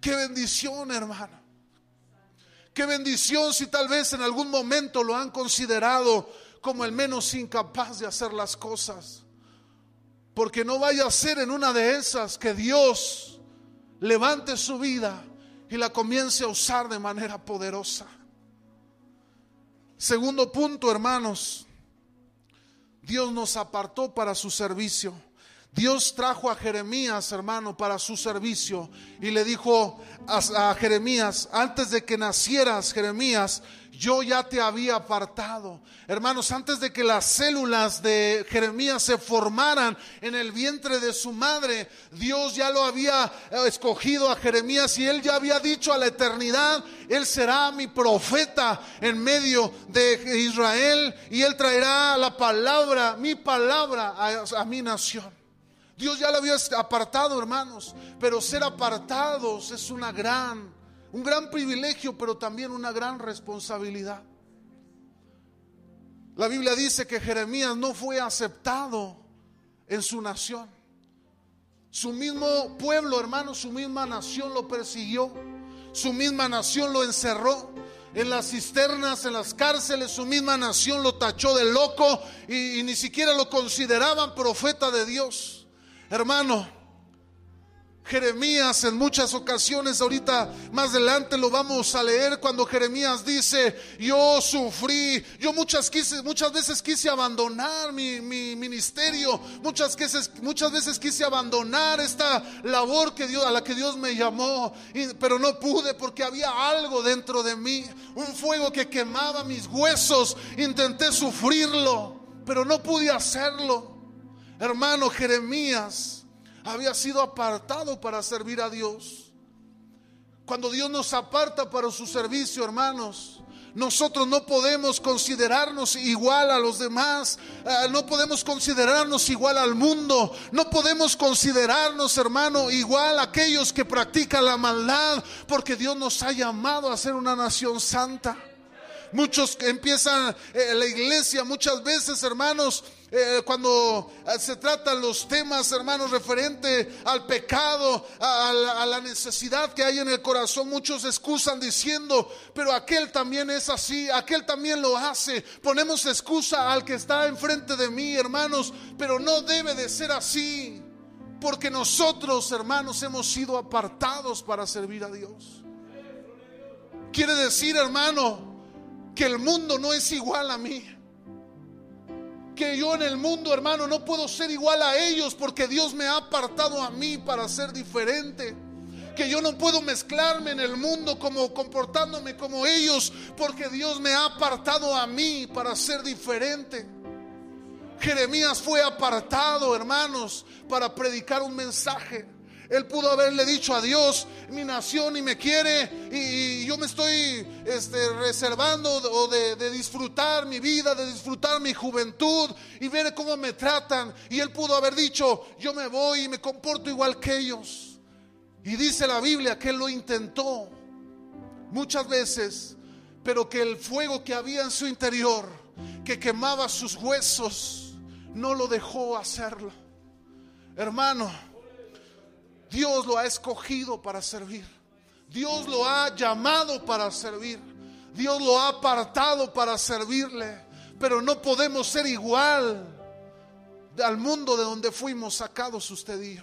Qué bendición, hermano. Qué bendición si tal vez en algún momento lo han considerado como el menos incapaz de hacer las cosas. Porque no vaya a ser en una de esas que Dios levante su vida y la comience a usar de manera poderosa. Segundo punto, hermanos, Dios nos apartó para su servicio. Dios trajo a Jeremías, hermano, para su servicio y le dijo a, Jeremías, antes de que nacieras, Jeremías, yo ya te había apartado. Hermanos, antes de que las células de Jeremías se formaran en el vientre de su madre, Dios ya lo había eh, escogido a Jeremías y él ya había dicho a la eternidad, él será mi profeta en medio de Israel y él traerá la palabra, mi palabra a, a mi nación. Dios ya lo había apartado, hermanos, pero ser apartados es una gran un gran privilegio, pero también una gran responsabilidad. La Biblia dice que Jeremías no fue aceptado en su nación. Su mismo pueblo, hermano, su misma nación lo persiguió. Su misma nación lo encerró. en las cisternas, en las cárceles, su misma nación lo tachó de loco y, y ni siquiera lo consideraban profeta de Dios. Hermano, Jeremías en muchas ocasiones, ahorita más adelante lo vamos a leer cuando Jeremías dice, yo sufrí, yo muchas, quise, muchas veces quise abandonar mi, ministerio, muchas veces, muchas veces quise abandonar esta labor que Dios, a la que Dios me llamó, pero no pude porque había algo dentro de mí, un fuego que quemaba mis huesos, intenté sufrirlo, pero no pude hacerlo. Hermano Jeremías había sido apartado para servir a Dios. Cuando Dios nos aparta para su servicio, hermanos, nosotros no podemos considerarnos igual a los demás, eh, no podemos considerarnos igual al mundo, no podemos considerarnos, hermano, igual a aquellos que practican la maldad, porque Dios nos ha llamado a ser una nación santa. Muchos empiezan eh, la iglesia muchas veces, hermanos, eh, cuando eh, se tratan los temas, hermanos, referente al pecado, a, la, necesidad que hay en el corazón, muchos excusan diciendo, pero aquel también es así, aquel también lo hace. Ponemos excusa al que está enfrente de mí, hermanos, pero no debe de ser así, porque nosotros, hermanos, hemos sido apartados para servir a Dios. Quiere decir, hermano, que el mundo no es igual a mí. Que yo en el mundo, hermano, no puedo ser igual a ellos porque Dios me ha apartado a mí para ser diferente. Que yo no puedo mezclarme en el mundo como comportándome como ellos porque Dios me ha apartado a mí para ser diferente. Jeremías fue apartado, hermanos, para predicar un mensaje. Él pudo haberle dicho a Dios, mi nación y me quiere y, yo me estoy este, reservando de, disfrutar mi vida, de disfrutar mi juventud y ver cómo me tratan. Y él pudo haber dicho, yo me voy y me comporto igual que ellos. Y dice la Biblia que él lo intentó muchas veces, pero que el fuego que había en su interior, que quemaba sus huesos, no lo dejó hacerlo. Hermano, Dios lo ha escogido para servir. Dios lo ha llamado para servir. Dios lo ha apartado para servirle. Pero no podemos ser igual al mundo de donde fuimos sacados usted y yo.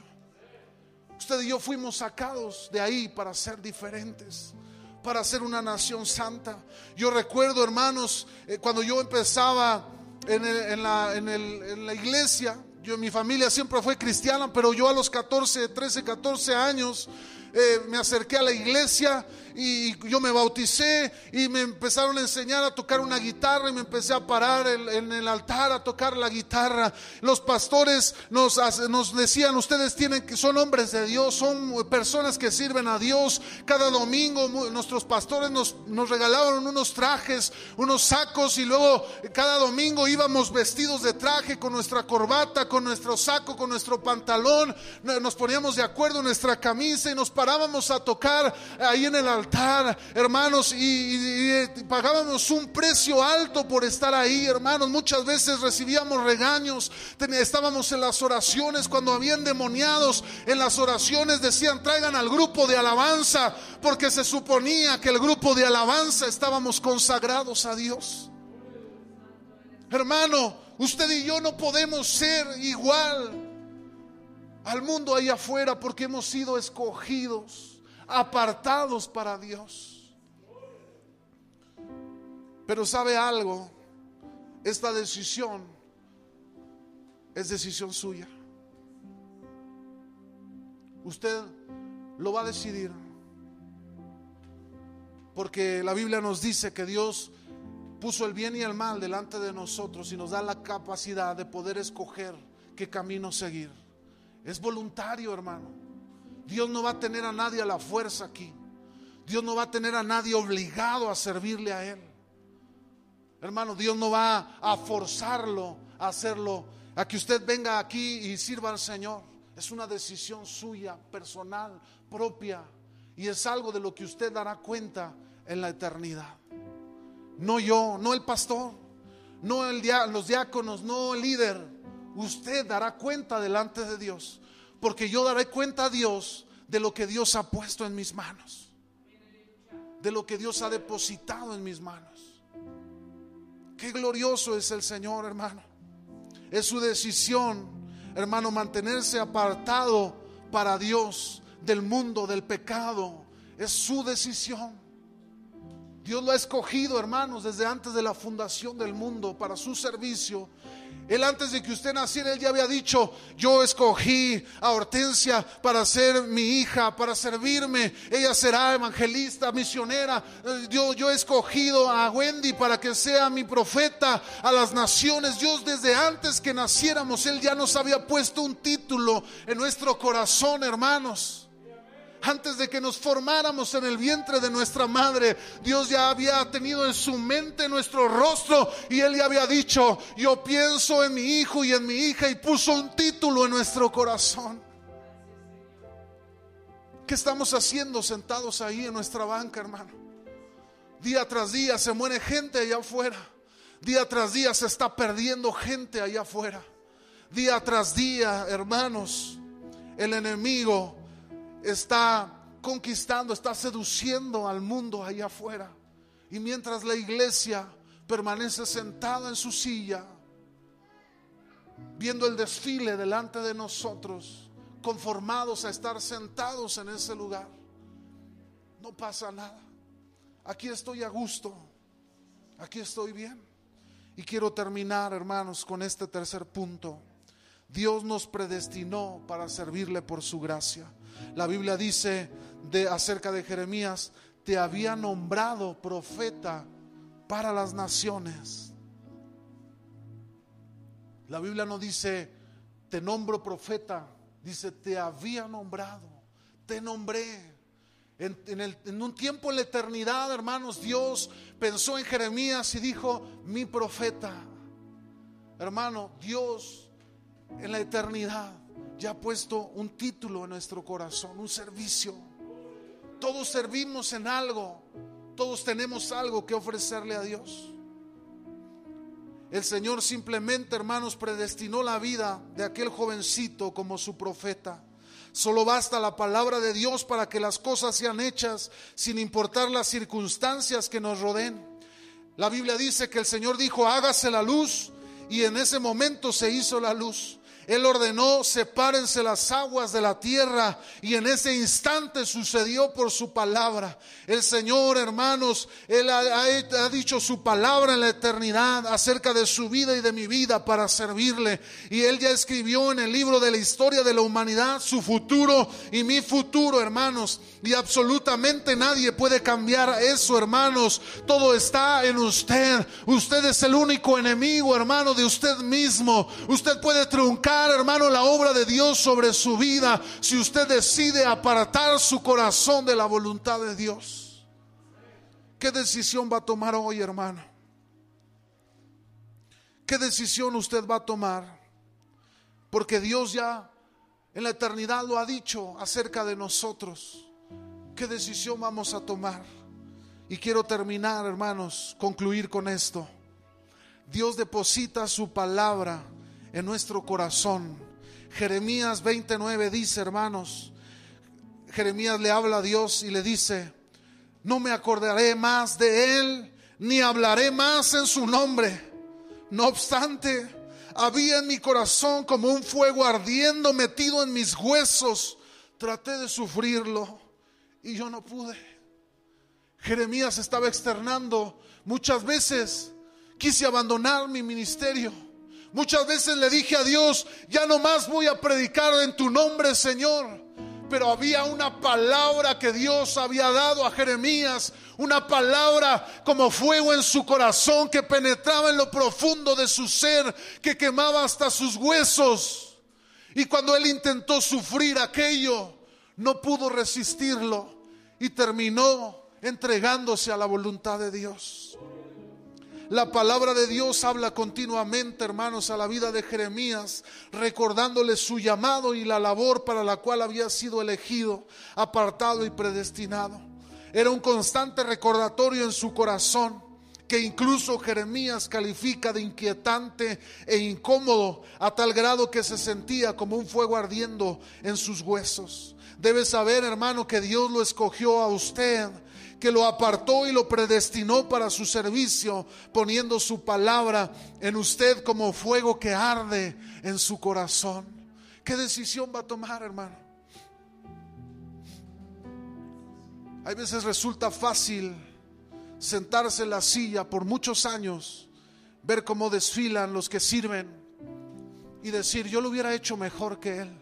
Usted y yo fuimos sacados de ahí para ser diferentes, para ser una nación santa. Yo recuerdo, hermanos, eh, cuando yo empezaba en, la, en la iglesia, yo, mi familia siempre fue cristiana, pero yo a los 14, 13, 14 años eh, me acerqué a la iglesia y yo me bauticé y me empezaron a enseñar a tocar una guitarra y me empecé a parar en, el altar a tocar la guitarra. Los pastores nos, nos decían, ustedes tienen que son hombres de Dios, son personas que sirven a Dios. Cada domingo nuestros pastores nos, nos regalaban unos trajes, unos sacos y luego cada domingo íbamos vestidos de traje con nuestra corbata, con nuestro saco, con nuestro pantalón. Nos poníamos de acuerdo en nuestra camisa y nos parábamos a tocar ahí en el altar hermanos, y, pagábamos un precio alto por estar ahí, hermanos. Muchas veces recibíamos regaños, estábamos en las oraciones, cuando habían demoniados en las oraciones decían, traigan al grupo de alabanza, porque se suponía que el grupo de alabanza estábamos consagrados a Dios. Hermano, usted y yo no podemos ser igual al mundo ahí afuera porque hemos sido escogidos apartados para Dios. Pero sabe algo, esta decisión es decisión suya. Usted lo va a decidir. Porque la Biblia nos dice que Dios puso el bien y el mal delante de nosotros y nos da la capacidad de poder escoger qué camino seguir. Es voluntario, hermano. Dios no va a tener a nadie a la fuerza aquí. Dios no va a tener a nadie obligado a servirle a Él. Hermano, Dios no va a forzarlo a hacerlo, a que usted venga aquí y sirva al Señor. Es una decisión suya, personal, propia. Y es algo de lo que usted dará cuenta en la eternidad. No yo, no el pastor, no los diáconos, no el líder. Usted dará cuenta delante de Dios porque yo daré cuenta a Dios de lo que Dios ha puesto en mis manos. de lo que Dios ha depositado en mis manos. Qué glorioso es el Señor, hermano. Es su decisión, hermano, mantenerse apartado para Dios del mundo, del pecado. Es su decisión. Dios lo ha escogido, hermanos, desde antes de la fundación del mundo para su servicio él antes de que usted naciera, él ya había dicho, yo escogí a Hortensia para ser mi hija, para servirme. Ella será evangelista, misionera. Yo, yo he escogido a Wendy para que sea mi profeta a las naciones. Dios desde antes que naciéramos, Él ya nos había puesto un título en nuestro corazón, hermanos antes de que nos formáramos en el vientre de nuestra madre, Dios ya había tenido en su mente nuestro rostro y Él ya había dicho, yo pienso en mi hijo y en mi hija y puso un título en nuestro corazón. ¿Qué estamos haciendo sentados ahí en nuestra banca, hermano? Día tras día se muere gente allá afuera. Día tras día se está perdiendo gente allá afuera. Día tras día, hermanos, el enemigo está conquistando, está seduciendo al mundo allá afuera. Y mientras la iglesia permanece sentada en su silla, viendo el desfile delante de nosotros, conformados a estar sentados en ese lugar, no pasa nada. Aquí estoy a gusto, aquí estoy bien. Y quiero terminar, hermanos, con este tercer punto. Dios nos predestinó para servirle por su gracia. La Biblia dice de acerca de Jeremías, te había nombrado profeta para las naciones. La Biblia no dice, te nombro profeta, dice, te había nombrado, te nombré. En, en, un tiempo en la eternidad, hermanos, Dios pensó en Jeremías y dijo, mi profeta. Hermano, Dios en la eternidad ya ha puesto un título en nuestro corazón, un servicio. Todos servimos en algo, todos tenemos algo que ofrecerle a Dios. El Señor simplemente, hermanos, predestinó la vida de aquel jovencito como su profeta. Solo basta la palabra de Dios para que las cosas sean hechas sin importar las circunstancias que nos rodeen. La Biblia dice que el Señor dijo, hágase la luz, y en ese momento se hizo la luz. Él ordenó, sepárense las aguas de la tierra y en ese instante sucedió por su palabra. El Señor, hermanos, Él ha, dicho su palabra en la eternidad acerca de su vida y de mi vida para servirle. Y Él ya escribió en el libro de la historia de la humanidad su futuro y mi futuro, hermanos. Y absolutamente nadie puede cambiar eso, hermanos. Todo está en usted. Usted es el único enemigo, hermano, de usted mismo. Usted puede truncar hermano, la obra de Dios sobre su vida si usted decide apartar su corazón de la voluntad de Dios. ¿Qué decisión va a tomar hoy, hermano? ¿Qué decisión usted va a tomar? Porque Dios ya en la eternidad lo ha dicho acerca de nosotros. ¿Qué decisión vamos a tomar? Y quiero terminar, hermanos, concluir con esto. Dios deposita su palabra en nuestro corazón. Jeremías 29 dice, hermanos, Jeremías le habla a Dios y le dice, no me acordaré más de él, ni hablaré más en su nombre. No obstante, había en mi corazón como un fuego ardiendo metido en mis huesos. Traté de sufrirlo y yo no pude. Jeremías estaba externando muchas veces. Quise abandonar mi ministerio Muchas veces le dije a Dios, ya no más voy a predicar en tu nombre, Señor. Pero había una palabra que Dios había dado a Jeremías, una palabra como fuego en su corazón que penetraba en lo profundo de su ser, que quemaba hasta sus huesos. Y cuando él intentó sufrir aquello, no pudo resistirlo y terminó entregándose a la voluntad de Dios. La palabra de Dios habla continuamente, hermanos, a la vida de Jeremías, recordándole su llamado y la labor para la cual había sido elegido, apartado y predestinado. Era un constante recordatorio en su corazón que incluso Jeremías califica de inquietante e incómodo a tal grado que se sentía como un fuego ardiendo en sus huesos. Debe saber, hermano, que Dios lo escogió a usted que lo apartó y lo predestinó para su servicio, poniendo su palabra en usted como fuego que arde en su corazón. ¿Qué decisión va a tomar, hermano? Hay veces resulta fácil sentarse en la silla por muchos años, ver cómo desfilan los que sirven y decir, yo lo hubiera hecho mejor que él,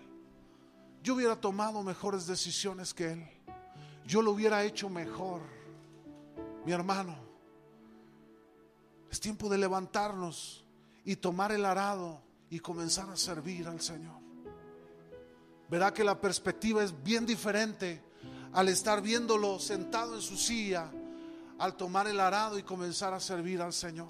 yo hubiera tomado mejores decisiones que él, yo lo hubiera hecho mejor. Mi hermano, es tiempo de levantarnos y tomar el arado y comenzar a servir al Señor. Verá que la perspectiva es bien diferente al estar viéndolo sentado en su silla, al tomar el arado y comenzar a servir al Señor.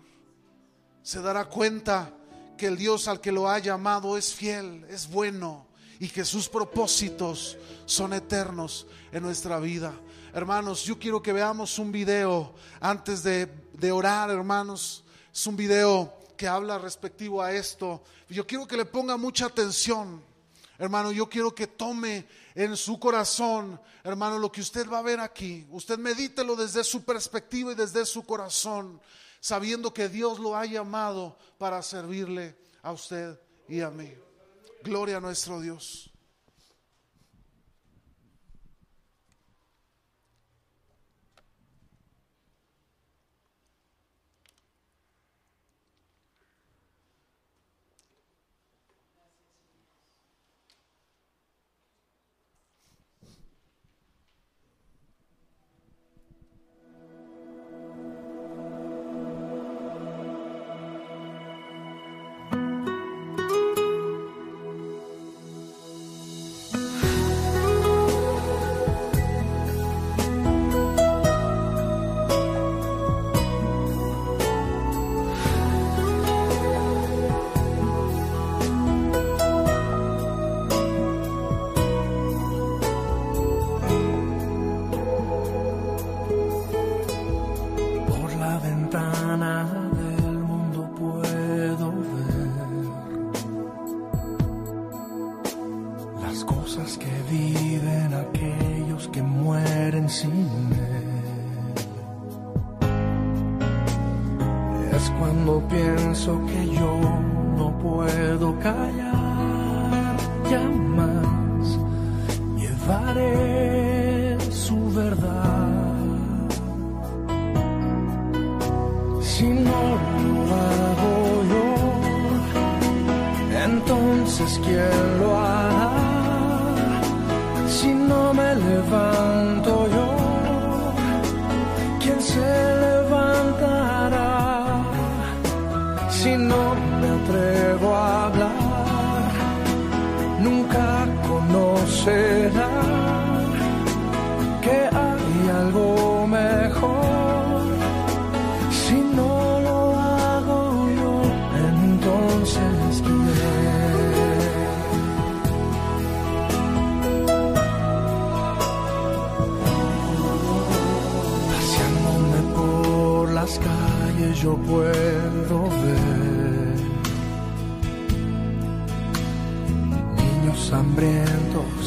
Se dará cuenta que el Dios al que lo ha llamado es fiel, es bueno y que sus propósitos son eternos en nuestra vida. Hermanos, yo quiero que veamos un video antes de, de orar, hermanos. Es un video que habla respectivo a esto. Yo quiero que le ponga mucha atención. Hermano, yo quiero que tome en su corazón, hermano, lo que usted va a ver aquí. Usted medítelo desde su perspectiva y desde su corazón, sabiendo que Dios lo ha llamado para servirle a usted y a mí. Gloria a nuestro Dios.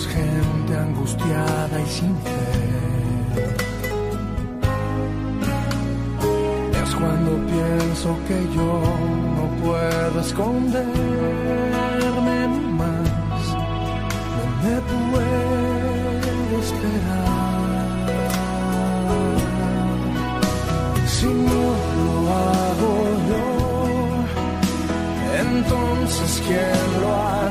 gente angustiada y sin fe. Es cuando pienso que yo no puedo esconderme más, no me puedo esperar. Si no lo hago yo, entonces ¿quién lo hará?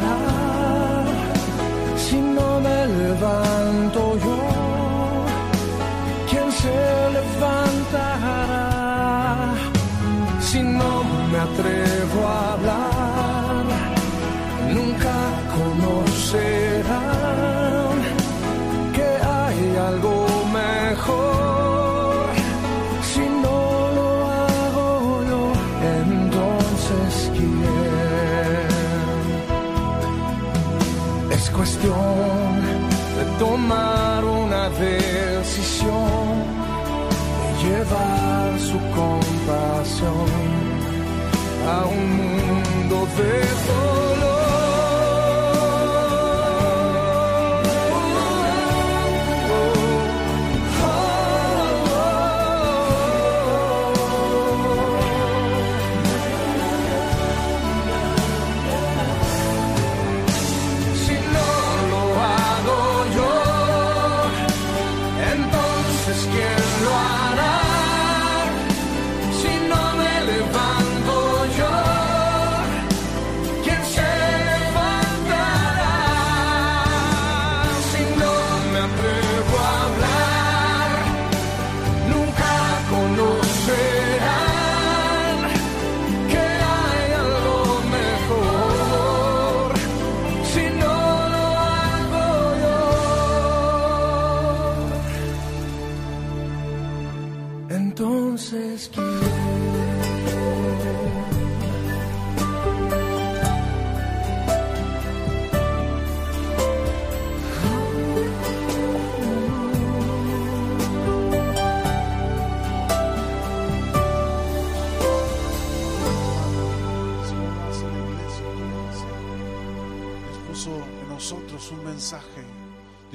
a un mundo de sol.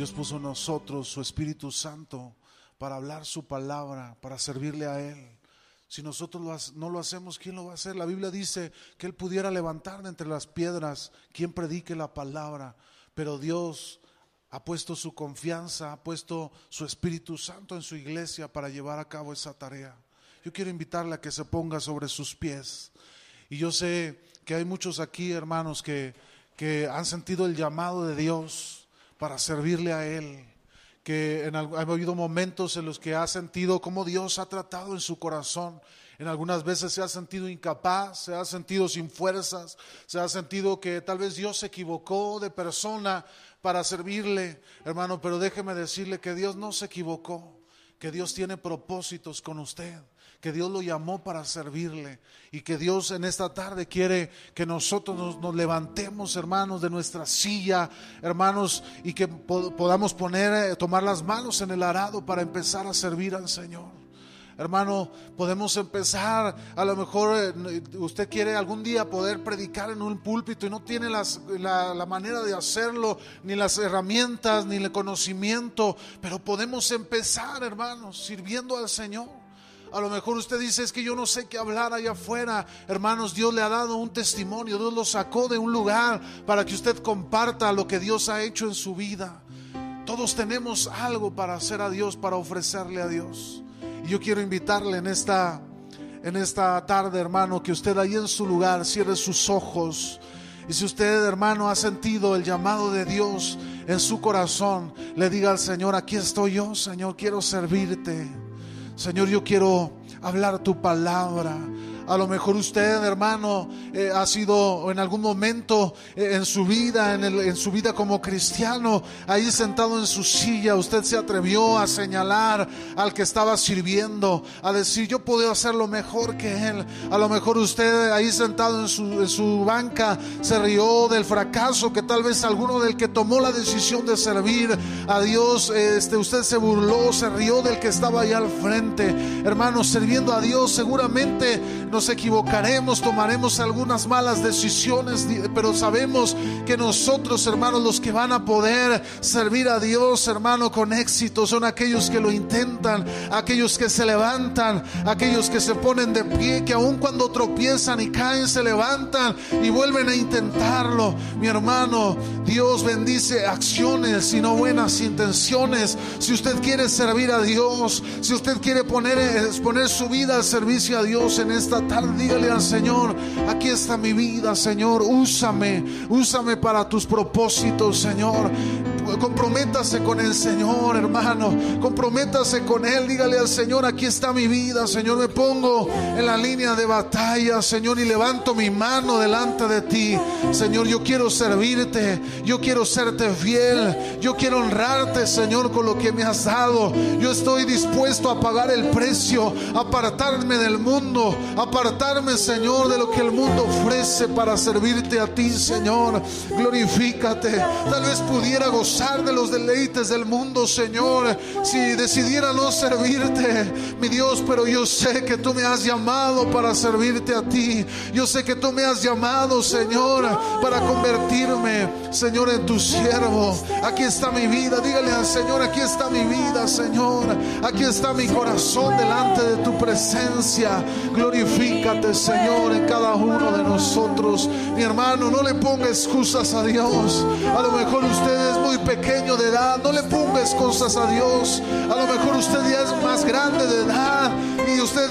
Dios puso en nosotros su Espíritu Santo para hablar su palabra, para servirle a Él. Si nosotros no lo hacemos, ¿quién lo va a hacer? La Biblia dice que Él pudiera levantar de entre las piedras quien predique la palabra. Pero Dios ha puesto su confianza, ha puesto su Espíritu Santo en su iglesia para llevar a cabo esa tarea. Yo quiero invitarle a que se ponga sobre sus pies. Y yo sé que hay muchos aquí, hermanos, que, que han sentido el llamado de Dios para servirle a Él. Que en, ha habido momentos en los que ha sentido cómo Dios ha tratado en su corazón. En algunas veces se ha sentido incapaz, se ha sentido sin fuerzas, se ha sentido que tal vez Dios se equivocó de persona para servirle, hermano. Pero déjeme decirle que Dios no se equivocó, que Dios tiene propósitos con usted que Dios lo llamó para servirle y que Dios en esta tarde quiere que nosotros nos, levantemos, hermanos, de nuestra silla, hermanos, y que po- podamos poner, eh, tomar las manos en el arado para empezar a servir al Señor. Hermano, podemos empezar, a lo mejor eh, usted quiere algún día poder predicar en un púlpito y no tiene la, la manera de hacerlo, ni las herramientas, ni el conocimiento, pero podemos empezar, hermanos, sirviendo al Señor. A lo mejor usted dice, es que yo no sé qué hablar allá afuera. Hermanos, Dios le ha dado un testimonio, Dios lo sacó de un lugar para que usted comparta lo que Dios ha hecho en su vida. Todos tenemos algo para hacer a Dios, para ofrecerle a Dios. Y yo quiero invitarle en esta, en esta tarde, hermano, que usted ahí en su lugar cierre sus ojos. Y si usted, hermano, ha sentido el llamado de Dios en su corazón, le diga al Señor, aquí estoy yo, Señor, quiero servirte. Señor, yo quiero hablar tu palabra. A lo mejor usted, hermano, eh, ha sido en algún momento eh, en su vida, en, el- su vida como cristiano, ahí sentado en su silla, usted se atrevió a señalar al que estaba sirviendo, a decir, yo puedo hacerlo mejor que él. A lo mejor usted ahí sentado en su, banca se rió del fracaso que tal vez alguno del que tomó la decisión de servir a Dios, este, usted se burló, se rió del que estaba ahí al frente. Hermanos, sirviendo a Dios seguramente nos equivocaremos, tomaremos algunas malas decisiones, pero sabemos que nosotros, hermanos, los que van a poder servir a Dios, hermano, con éxito, son aquellos que lo intentan, aquellos que se levantan, aquellos que se ponen de pie, que aun cuando tropiezan y caen, se levantan y vuelven a intentarlo. Mi hermano, Dios bendice acciones y no buenas intenciones. Si usted quiere servir a Dios, si usted quiere poner, exponer su vida al servicio a Dios en esta tarde, dígale al Señor, aquí está mi vida, Señor, úsame, úsame para tus propósitos, Señor. Comprométase con el Señor, hermano. Comprométase con Él. Dígale al Señor, aquí está mi vida, Señor. Me pongo en la línea de batalla, Señor, y levanto mi mano delante de ti. Señor, yo quiero servirte. Yo quiero serte fiel. Yo quiero honrarte, Señor, con lo que me has dado. Yo estoy dispuesto a pagar el precio, apartarme del mundo, apartarme, Señor, de lo que el mundo ofrece para servirte a ti, Señor. Glorifícate. Tal vez pudiera gozar de los deleites del mundo, Señor, si decidiera no servirte, mi Dios, pero yo sé que tú me has llamado para servirte a ti. Yo sé que tú me has llamado, Señor, para convertirme, Señor, en tu siervo. Aquí está mi vida. Dígale al Señor, aquí está mi vida, Señor. Aquí está mi corazón delante de tu presencia. Glorifícate, Señor, en cada uno de nosotros. Mi hermano, no le ponga excusas a Dios. A lo mejor usted es muy pequeño de edad. No le ponga excusas a Dios. A lo mejor usted ya es más grande de edad. Y usted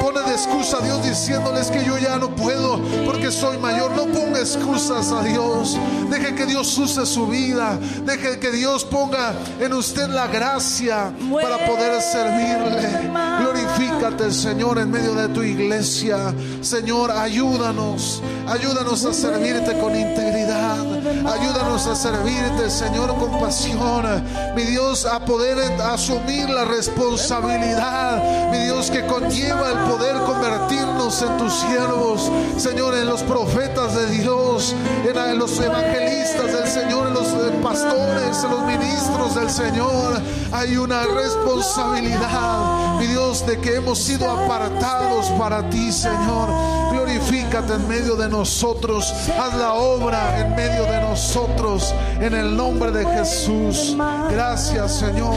pone de excusa a Dios diciéndoles que yo ya no puedo porque soy mayor. No ponga excusas a Dios. Deje que Dios use su vida. Deje que Dios ponga en usted la gracia para poder servirle. Glorifícate, Señor, en medio de tu iglesia. Señor, ayúdanos. Ayúdanos a servirte con integridad. Ayúdanos a servirte, Señor, con pasión. Mi Dios, a poder asumir la responsabilidad. Mi Dios, que conlleva el poder convertirnos en tus siervos. Señor, en los profetas de Dios, en los evangelistas del Señor, en los pastores, en los ministros del Señor. Hay una responsabilidad, mi Dios, de que hemos sido apartados para ti, Señor. Glorifícate en medio de nosotros. Haz la obra en medio de nosotros. En el nombre de Jesús. Gracias, Señor.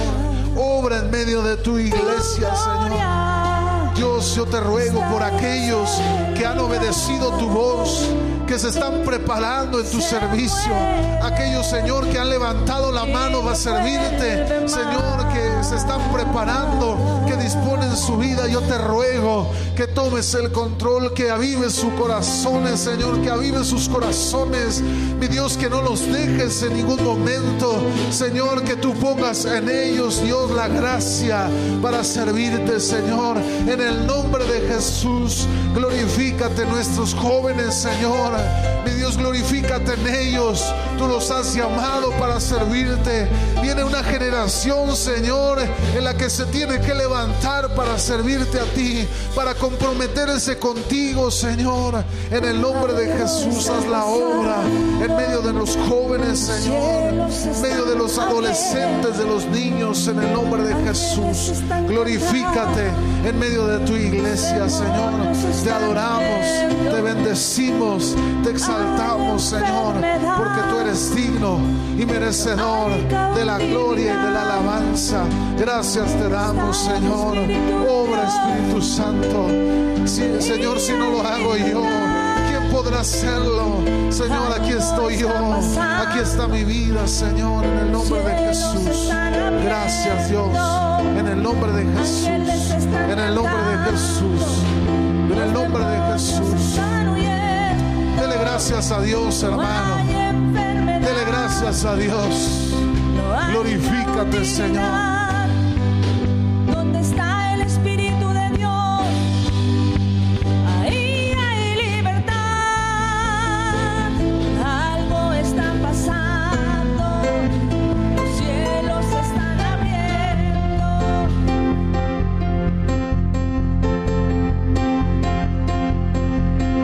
Obra en medio de tu iglesia, Señor. Dios, yo te ruego por aquellos que han obedecido tu voz que se están preparando en tu servicio. Aquellos, Señor, que han levantado la mano para servirte. Señor, que se están preparando, que disponen su vida. Yo te ruego que tomes el control, que avives sus corazones, Señor, que avives sus corazones. Mi Dios, que no los dejes en ningún momento. Señor, que tú pongas en ellos, Dios, la gracia para servirte, Señor. En el nombre de Jesús, glorifícate nuestros jóvenes, Señor. Mi Dios, glorifícate en ellos. Tú los has llamado para servirte. Viene una generación, Señor, en la que se tiene que levantar para servirte a ti, para comprometerse contigo, Señor. En el nombre de Jesús, haz la obra en medio de los jóvenes, Señor. En medio de los adolescentes, de los niños, en el nombre de Jesús. Glorifícate en medio de tu iglesia, Señor. Te adoramos, te bendecimos te exaltamos, Señor, porque tú eres digno y merecedor de la gloria y de la alabanza. Gracias te damos, Señor. Obra Espíritu Santo. Señor, si no lo hago yo, ¿quién podrá hacerlo? Señor, aquí estoy yo. Aquí está mi vida, Señor, en el nombre de Jesús. Gracias, Dios. En el nombre de Jesús. En el nombre de Jesús. En el nombre de Jesús. Gracias a Dios, hermano. Dele gracias a Dios. Glorifícate, Señor.